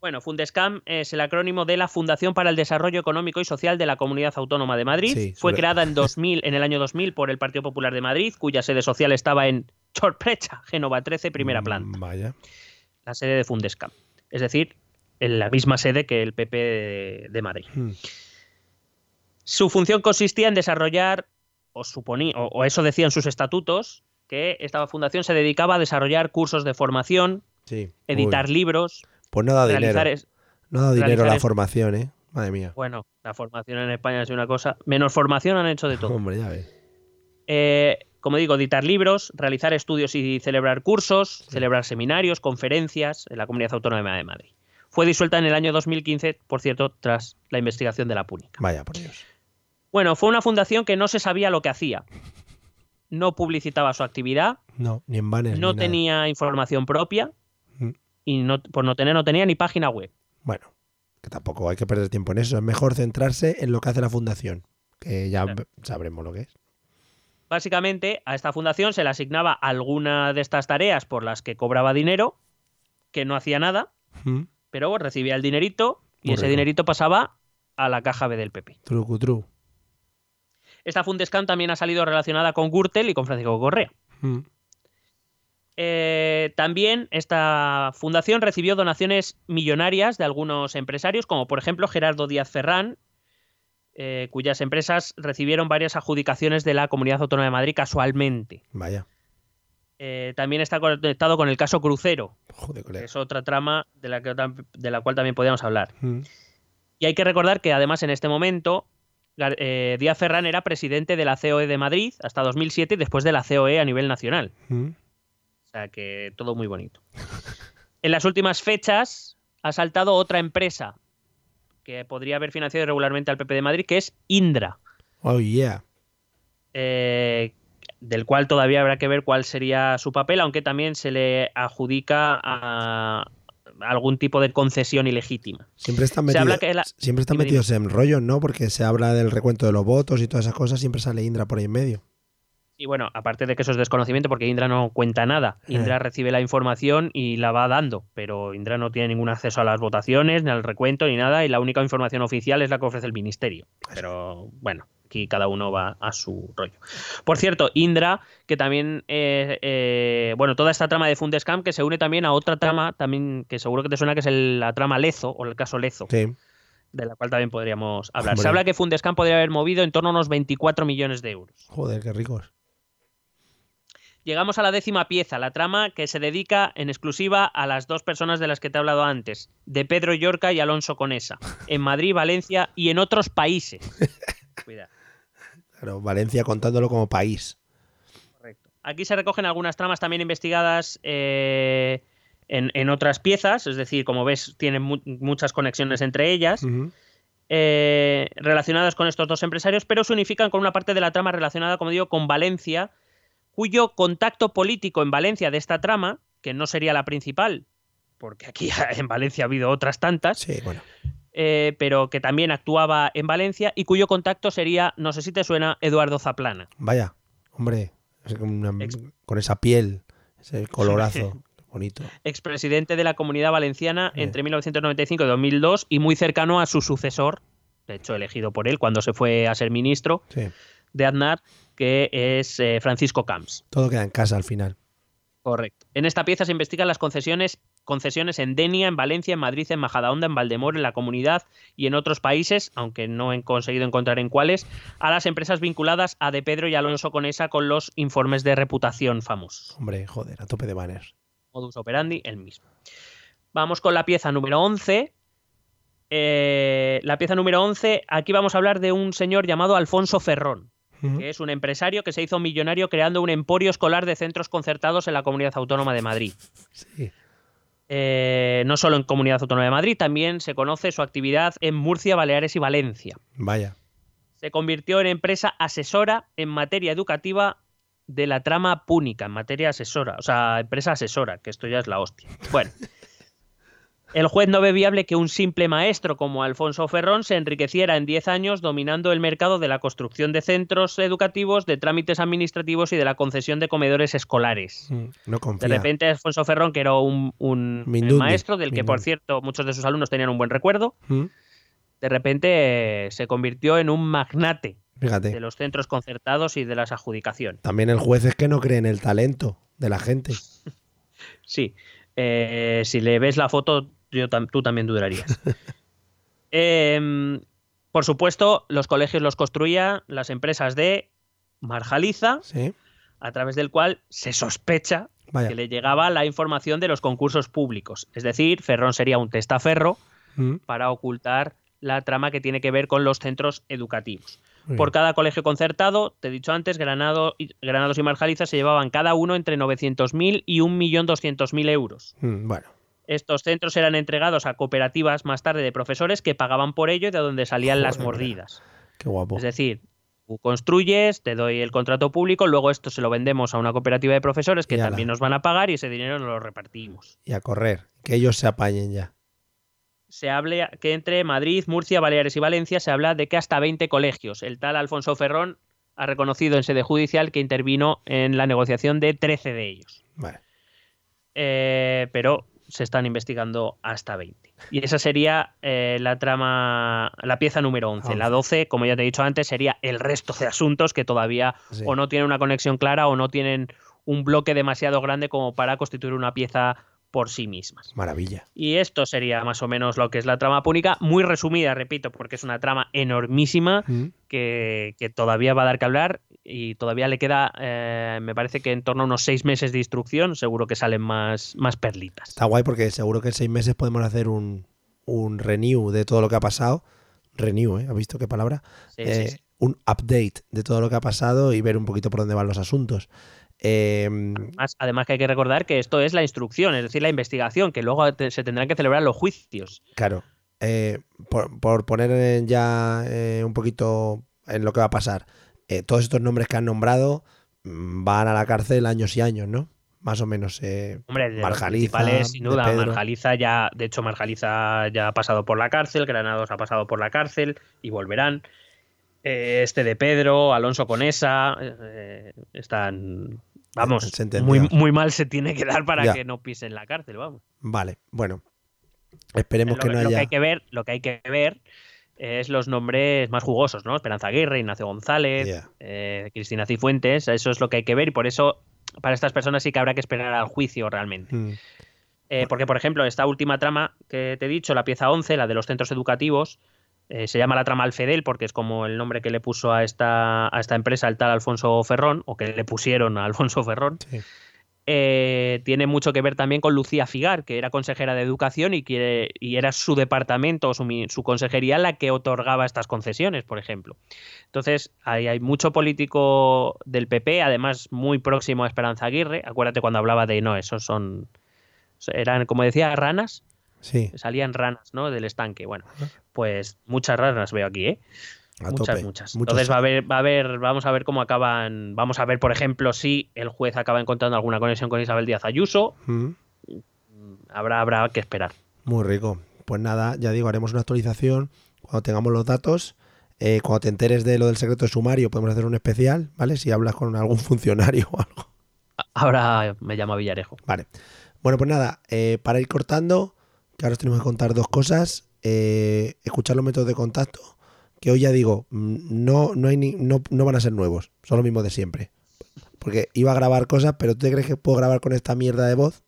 Bueno, Fundescam es el acrónimo de la Fundación para el Desarrollo Económico y Social de la Comunidad Autónoma de Madrid. Sí, Fue sobre- creada en 2000, en el año 2000 por el Partido Popular de Madrid, cuya sede social estaba en Chorprecha, Génova 13, primera Mm, planta, Vaya. la sede de Fundescam. Es decir, en la misma sede que el PP de, de Madrid. Mm. Su función consistía en desarrollar, o, suponía, o, o eso decían sus estatutos, que esta fundación se dedicaba a desarrollar cursos de formación, Sí. editar libros, Pues no ha dado realizar... dinero. es- No ha dado dinero la es- formación, ¿eh? Madre mía. Bueno, la formación en España es una cosa. Menos formación han hecho de todo. Hombre, ya ves. Eh, como digo, editar libros, realizar estudios y celebrar cursos, celebrar seminarios, conferencias en la Comunidad Autónoma de Madrid. Fue disuelta en el año 2015, por cierto, tras la investigación de la Púnica. Vaya, por Dios. Bueno, fue una fundación que no se sabía lo que hacía. No publicitaba su actividad, No, ni en banners. no ni nada. tenía información propia. Y no, por no tener no tenía ni página web. Bueno, que tampoco hay que perder tiempo en eso. Es mejor centrarse en lo que hace la fundación. Que ya Claro. sabremos lo que es. Básicamente, a esta fundación se le asignaba alguna de estas tareas por las que cobraba dinero, que no hacía nada, Mm. pero recibía el dinerito y Muy ese rico. dinerito pasaba a la caja B del PP. Truco, tru. Esta Fundescam también ha salido relacionada con Gürtel y con Francisco Correa. Mm. Eh, también esta fundación recibió donaciones millonarias de algunos empresarios, como por ejemplo Gerardo Díaz Ferrán, eh, cuyas empresas recibieron varias adjudicaciones de la Comunidad Autónoma de Madrid casualmente. Vaya. Eh, también está conectado con el caso Crucero, Joder, que es otra trama de la, que, de la cual también podríamos hablar. Mm. Y hay que recordar que además en este momento Díaz Ferrán era presidente de la COE de Madrid hasta 2007 y después de la COE a nivel nacional. Mm. O sea que todo muy bonito. En las últimas fechas ha saltado otra empresa que podría haber financiado irregularmente al PP de Madrid, que es Indra, Oh, yeah. eh, del cual todavía habrá que ver cuál sería su papel, aunque también se le adjudica a algún tipo de concesión ilegítima. Siempre están metidos, la- siempre están metidos en rollos, ¿no? Porque se habla del recuento de los votos y todas esas cosas. Siempre sale Indra por ahí en medio. Y bueno, aparte de que eso es desconocimiento, porque Indra no cuenta nada. Eh. Indra recibe la información y la va dando, pero Indra no tiene ningún acceso a las votaciones, ni al recuento, ni nada, y la única información oficial es la que ofrece el ministerio. Pero bueno, aquí cada uno va a su rollo. Por cierto, Indra, que también, eh, eh, bueno, toda esta trama de Fundescam, que se une también a otra trama, también que seguro que te suena, que es el- la trama Lezo, o el caso Lezo, Sí. de la cual también podríamos hablar. Hombre. Se habla que Fundescam podría haber movido en torno a unos 24 millones de euros. Joder, qué ricos. Llegamos a la décima pieza, la trama que se dedica en exclusiva a las dos personas de las que te he hablado antes, de Pedro Llorca y Alonso Conesa, en Madrid, Valencia y en otros países. Cuidado. Claro, Valencia contándolo como país. Correcto. Aquí se recogen algunas tramas también investigadas eh, en, en otras piezas, es decir, como ves, tienen mu- muchas conexiones entre ellas. Eh, relacionadas con estos dos empresarios, pero se unifican con una parte de la trama relacionada, como digo, con Valencia, cuyo contacto político en Valencia de esta trama, que no sería la principal, porque aquí en Valencia ha habido otras tantas, Sí, bueno. eh, pero que también actuaba en Valencia y cuyo contacto sería, no sé si te suena, Eduardo Zaplana. Vaya, hombre, con, una- Ex- con esa piel, ese colorazo, bonito. expresidente de la Comunidad Valenciana entre 1995 y 2002 y muy cercano a su sucesor, de hecho elegido por él cuando se fue a ser ministro Sí, de Aznar, que es eh, Francisco Camps. todo queda en casa al final. Correcto. En esta pieza se investigan las concesiones, concesiones en Denia, en Valencia, en Madrid, en Majadahonda, en Valdemoro, en la comunidad y en otros países, aunque no he conseguido encontrar en cuáles, a las empresas vinculadas a De Pedro y Alonso Conesa con los informes de reputación famosos. Hombre, joder, a tope de banners. Modus operandi, el mismo. Vamos con la pieza número 11. Eh, la pieza número 11, aquí vamos a hablar de un señor llamado Alfonso Ferrón, Que es un empresario que se hizo millonario creando un emporio escolar de centros concertados en la Comunidad Autónoma de Madrid. Sí. Eh, no solo en Comunidad Autónoma de Madrid, también se conoce su actividad en Murcia, Baleares y Valencia. Vaya. Se convirtió en empresa asesora en materia educativa de la trama púnica, en materia asesora, o sea, empresa asesora, que esto ya es la hostia. Bueno. El juez no ve viable que un simple maestro como Alfonso Ferrón se enriqueciera en 10 años dominando el mercado de la construcción de centros educativos, de trámites administrativos y de la concesión de comedores escolares. Mm, No De confía. repente Alfonso Ferrón, que era un, maestro del que, por cierto, muchos de sus alumnos tenían un buen recuerdo, Mm, de repente eh, se convirtió en un magnate Fíjate. de los centros concertados y de las adjudicaciones. También el juez es que no cree en el talento de la gente. Sí, eh, si le ves la foto, yo tam- tú también dudarías. Em, por supuesto, los colegios los construía las empresas de Marjaliza, Sí. a través del cual se sospecha Vaya. que le llegaba la información de los concursos públicos. Es decir, Ferrón sería un testaferro Mm, para ocultar la trama que tiene que ver con los centros educativos. muy Por bien. cada colegio concertado, te he dicho antes, Granado y- Granados y Marjaliza se llevaban cada uno entre 900.000 y 1.200.000 euros. Mm, Bueno, Estos centros eran entregados a cooperativas más tarde de profesores que pagaban por ello y de donde salían las mordidas. qué guapo. Es decir, tú construyes, te doy el contrato público, luego esto se lo vendemos a una cooperativa de profesores que también nos van a pagar y ese dinero nos lo repartimos. Y a correr. Que ellos se apañen ya. se habla que entre Madrid, Murcia, Baleares y Valencia se habla de que hasta 20 colegios. El tal Alfonso Ferrón ha reconocido en sede judicial que intervino en la negociación de 13 de ellos. Vale. Eh, pero se están investigando hasta 20. Y esa sería eh, la trama, la pieza número 11. La 12, como ya te he dicho antes, sería el resto de asuntos que todavía Sí. o no tienen una conexión clara o no tienen un bloque demasiado grande como para constituir una pieza por sí mismas. Maravilla. Y esto sería más o menos lo que es la trama púnica, muy resumida, repito, porque es una trama enormísima Mm, que, que todavía va a dar que hablar y todavía le queda, eh, me parece que en torno a unos seis meses de instrucción, seguro que salen más, más perlitas. Está guay porque seguro que en seis meses podemos hacer un, un renew de todo lo que ha pasado. Renew, ¿eh? ¿Has visto qué palabra? Sí, Eh, sí, sí. Un update de todo lo que ha pasado y ver un poquito por dónde van los asuntos. Eh, Además, además que hay que recordar que esto es la instrucción, es decir, la investigación, que luego te- se tendrán que celebrar los juicios. claro, eh, por, por poner ya eh, un poquito en lo que va a pasar, eh, todos estos nombres que han nombrado mm, van a la cárcel años y años, ¿no? Más o menos. eh, Hombre, de los Marjaliza, principales, sin duda. Marjaliza ya, de hecho, Marjaliza ya ha pasado por la cárcel, Granados ha pasado por la cárcel y volverán. Eh, Este de Pedro, Alonso Conesa, están, vamos, muy, muy mal se tiene que dar para Ya. que no pisen la cárcel, vamos. vale, bueno. Esperemos lo, que no lo que haya. hay que ver, lo que hay que ver es los nombres más jugosos, ¿no? Esperanza Aguirre, Ignacio González, Yeah. eh, Cristina Cifuentes, eso es lo que hay que ver y por eso para estas personas sí que habrá que esperar al juicio realmente. Mm, Eh, porque, por ejemplo, esta última trama que te he dicho, la pieza 11, la de los centros educativos, eh, se llama la trama Alfedel porque es como el nombre que le puso a esta, a esta empresa el tal Alfonso Ferrón, o que le pusieron a Alfonso Ferrón. sí. Eh, tiene mucho que ver también con Lucía Figar, que era consejera de educación y, que, y era su departamento, su, mi- su consejería la que otorgaba estas concesiones, por ejemplo. Entonces, ahí hay mucho político del PP, además muy próximo a Esperanza Aguirre. Acuérdate cuando hablaba de no, esos son. Eran, como decía, ranas. Sí, salían ranas, ¿no? Del estanque. Bueno, pues muchas ranas veo aquí, ¿eh? A muchas, tope. muchas. Entonces va a haber, va a haber, vamos a ver cómo acaban, vamos a ver, por ejemplo, si el juez acaba encontrando alguna conexión con Isabel Díaz Ayuso. Mm, Habrá, habrá que esperar. Muy rico. Pues nada, ya digo, haremos una actualización cuando tengamos los datos. Eh, cuando te enteres de lo del secreto de sumario, podemos hacer un especial, ¿vale? Si hablas con algún funcionario o algo. Ahora me llama Villarejo. Vale. Bueno, pues nada, eh, para ir cortando, que ahora os tenemos que contar dos cosas. Eh, escuchar los métodos de contacto, que hoy ya digo, mm, no, no, hay ni- no, no van a ser nuevos, son los mismos de siempre. Porque iba a grabar cosas, pero ¿tú te crees que puedo grabar con esta mierda de voz?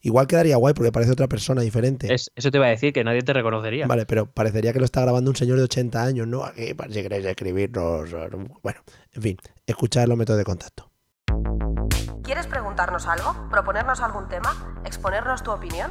Igual quedaría guay porque parece otra persona diferente. Es- eso te iba a decir, que nadie te reconocería. Vale, pero parecería que lo está grabando un señor de 80 años, ¿no? Aquí, si queréis escribirnos. Bueno, en fin, escuchar los métodos de contacto. ¿Quieres preguntarnos algo? ¿Proponernos algún tema? ¿Exponernos tu opinión?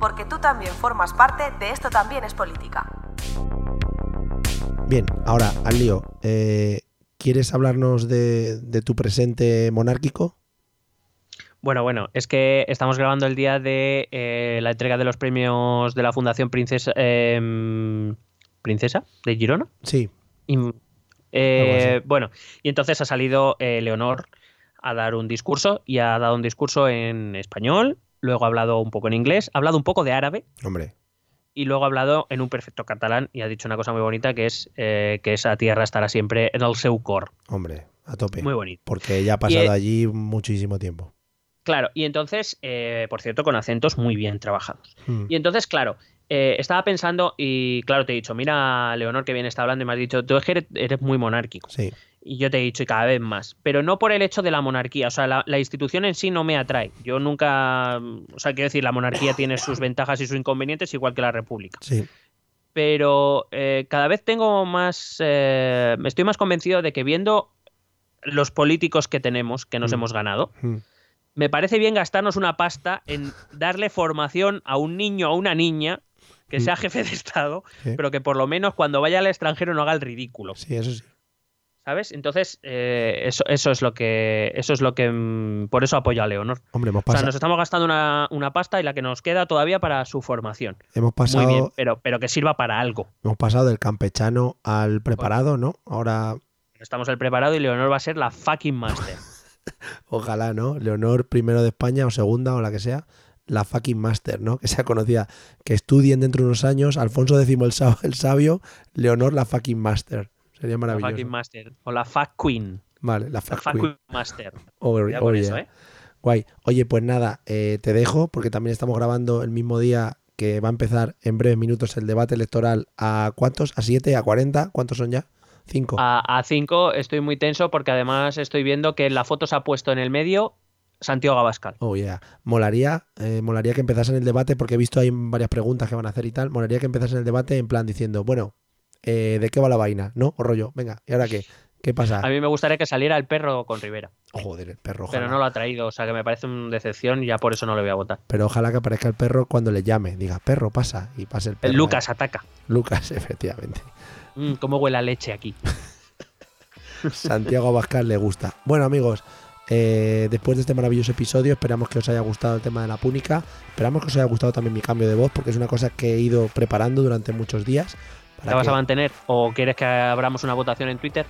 Porque tú también formas parte de Esto también es política. Bien, ahora al lío. Eh, ¿Quieres hablarnos de, de tu presente monárquico? Bueno, bueno, es que estamos grabando el día de eh, la entrega de los premios de la Fundación Princesa em, Princesa de Girona. Sí, Y, eh, bueno, y entonces ha salido eh, Leonor a dar un discurso y ha dado un discurso en español, luego ha hablado un poco en inglés, ha hablado un poco de árabe hombre. y luego ha hablado en un perfecto catalán y ha dicho una cosa muy bonita que es eh, que esa tierra estará siempre en el seu cor. Hombre, a tope. Muy bonito. Porque ella ha pasado Y, eh, allí muchísimo tiempo. Claro, y entonces, eh, por cierto, con acentos muy bien trabajados. Mm, Y entonces, claro, eh, estaba pensando y claro, te he dicho, mira, Leonor, que bien está hablando y me has dicho, tú eres, eres muy monárquico. Sí, Y yo te he dicho, y cada vez más. Pero no por el hecho de la monarquía. O sea, la, la institución en sí no me atrae. Yo nunca. O sea, quiero decir, la monarquía tiene sus ventajas y sus inconvenientes, igual que la república. sí. Pero eh, cada vez tengo más. eh, estoy más convencido de que viendo los políticos que tenemos, que nos Mm. hemos ganado, mm, me parece bien gastarnos una pasta en darle formación a un niño o una niña que Mm. sea jefe de Estado, Sí. pero que por lo menos cuando vaya al extranjero no haga el ridículo. Sí, eso sí. ¿Sabes? Entonces, eh, eso, eso es lo que. Eso es lo que. mm, Por eso apoyo a Leonor. Hombre, hemos O sea, pasado, nos estamos gastando una, una pasta y la que nos queda todavía para su formación. hemos Muy bien, pasado, pero, pero que sirva para algo. hemos pasado del campechano al preparado, ¿no? Ahora, Estamos el preparado y Leonor va a ser la fucking master. ojalá, ¿no? Leonor primero de España o segunda o la que sea, la fucking master, ¿no? Que sea conocida, que estudien dentro de unos años, Alfonso X el sabio, Leonor la fucking master. Sería La maravilloso. fucking master. O la fuck queen. Vale, la La fuck fuck queen. queen master. Oh, con oh, eso, yeah. ¿eh? Guay. Oye, pues nada, eh, te dejo porque también estamos grabando el mismo día que va a empezar en breves minutos el debate electoral. ¿A cuántos? ¿A siete? ¿A 40? ¿Cuántos son ya? ¿Cinco? A 5 estoy muy tenso porque además estoy viendo que la foto se ha puesto en el medio Santiago Abascal. Oh, yeah. Molaría, eh, molaría que empezasen el debate porque he visto ahí varias preguntas que van a hacer y tal. Molaría que empezasen el debate en plan diciendo, bueno, eh, ¿de qué va la vaina? ¿No? O rollo, venga, ¿y ahora qué? ¿Qué pasa? A mí me gustaría que saliera el perro con Rivera, Joder, el perro, pero no lo ha traído, o sea que me parece una decepción y ya por eso no le voy a votar. Pero ojalá que aparezca el perro cuando le llame. Diga, perro, pasa. Y pase el perro. Lucas ataca. Lucas, efectivamente. Mm, ¿Cómo huele a leche aquí? Santiago Abascal le gusta. Bueno, amigos, eh, después de este maravilloso episodio, esperamos que os haya gustado el tema de la púnica. Esperamos que os haya gustado también mi cambio de voz, porque es una cosa que he ido preparando durante muchos días. ¿La vas a mantener o quieres que abramos una votación en Twitter?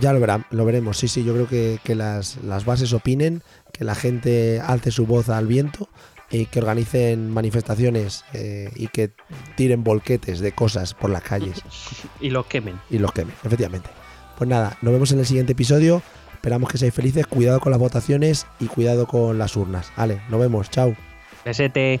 Ya lo verán, lo veremos. Sí, sí, yo creo que, que las, las bases opinen, que la gente alce su voz al viento y que organicen manifestaciones eh, y que tiren volquetes de cosas por las calles Y lo quemen. y los quemen, efectivamente. Pues nada, nos vemos en el siguiente episodio. Esperamos que seáis felices. Cuidado con las votaciones y cuidado con las urnas. Vale, nos vemos. Chao. Besete.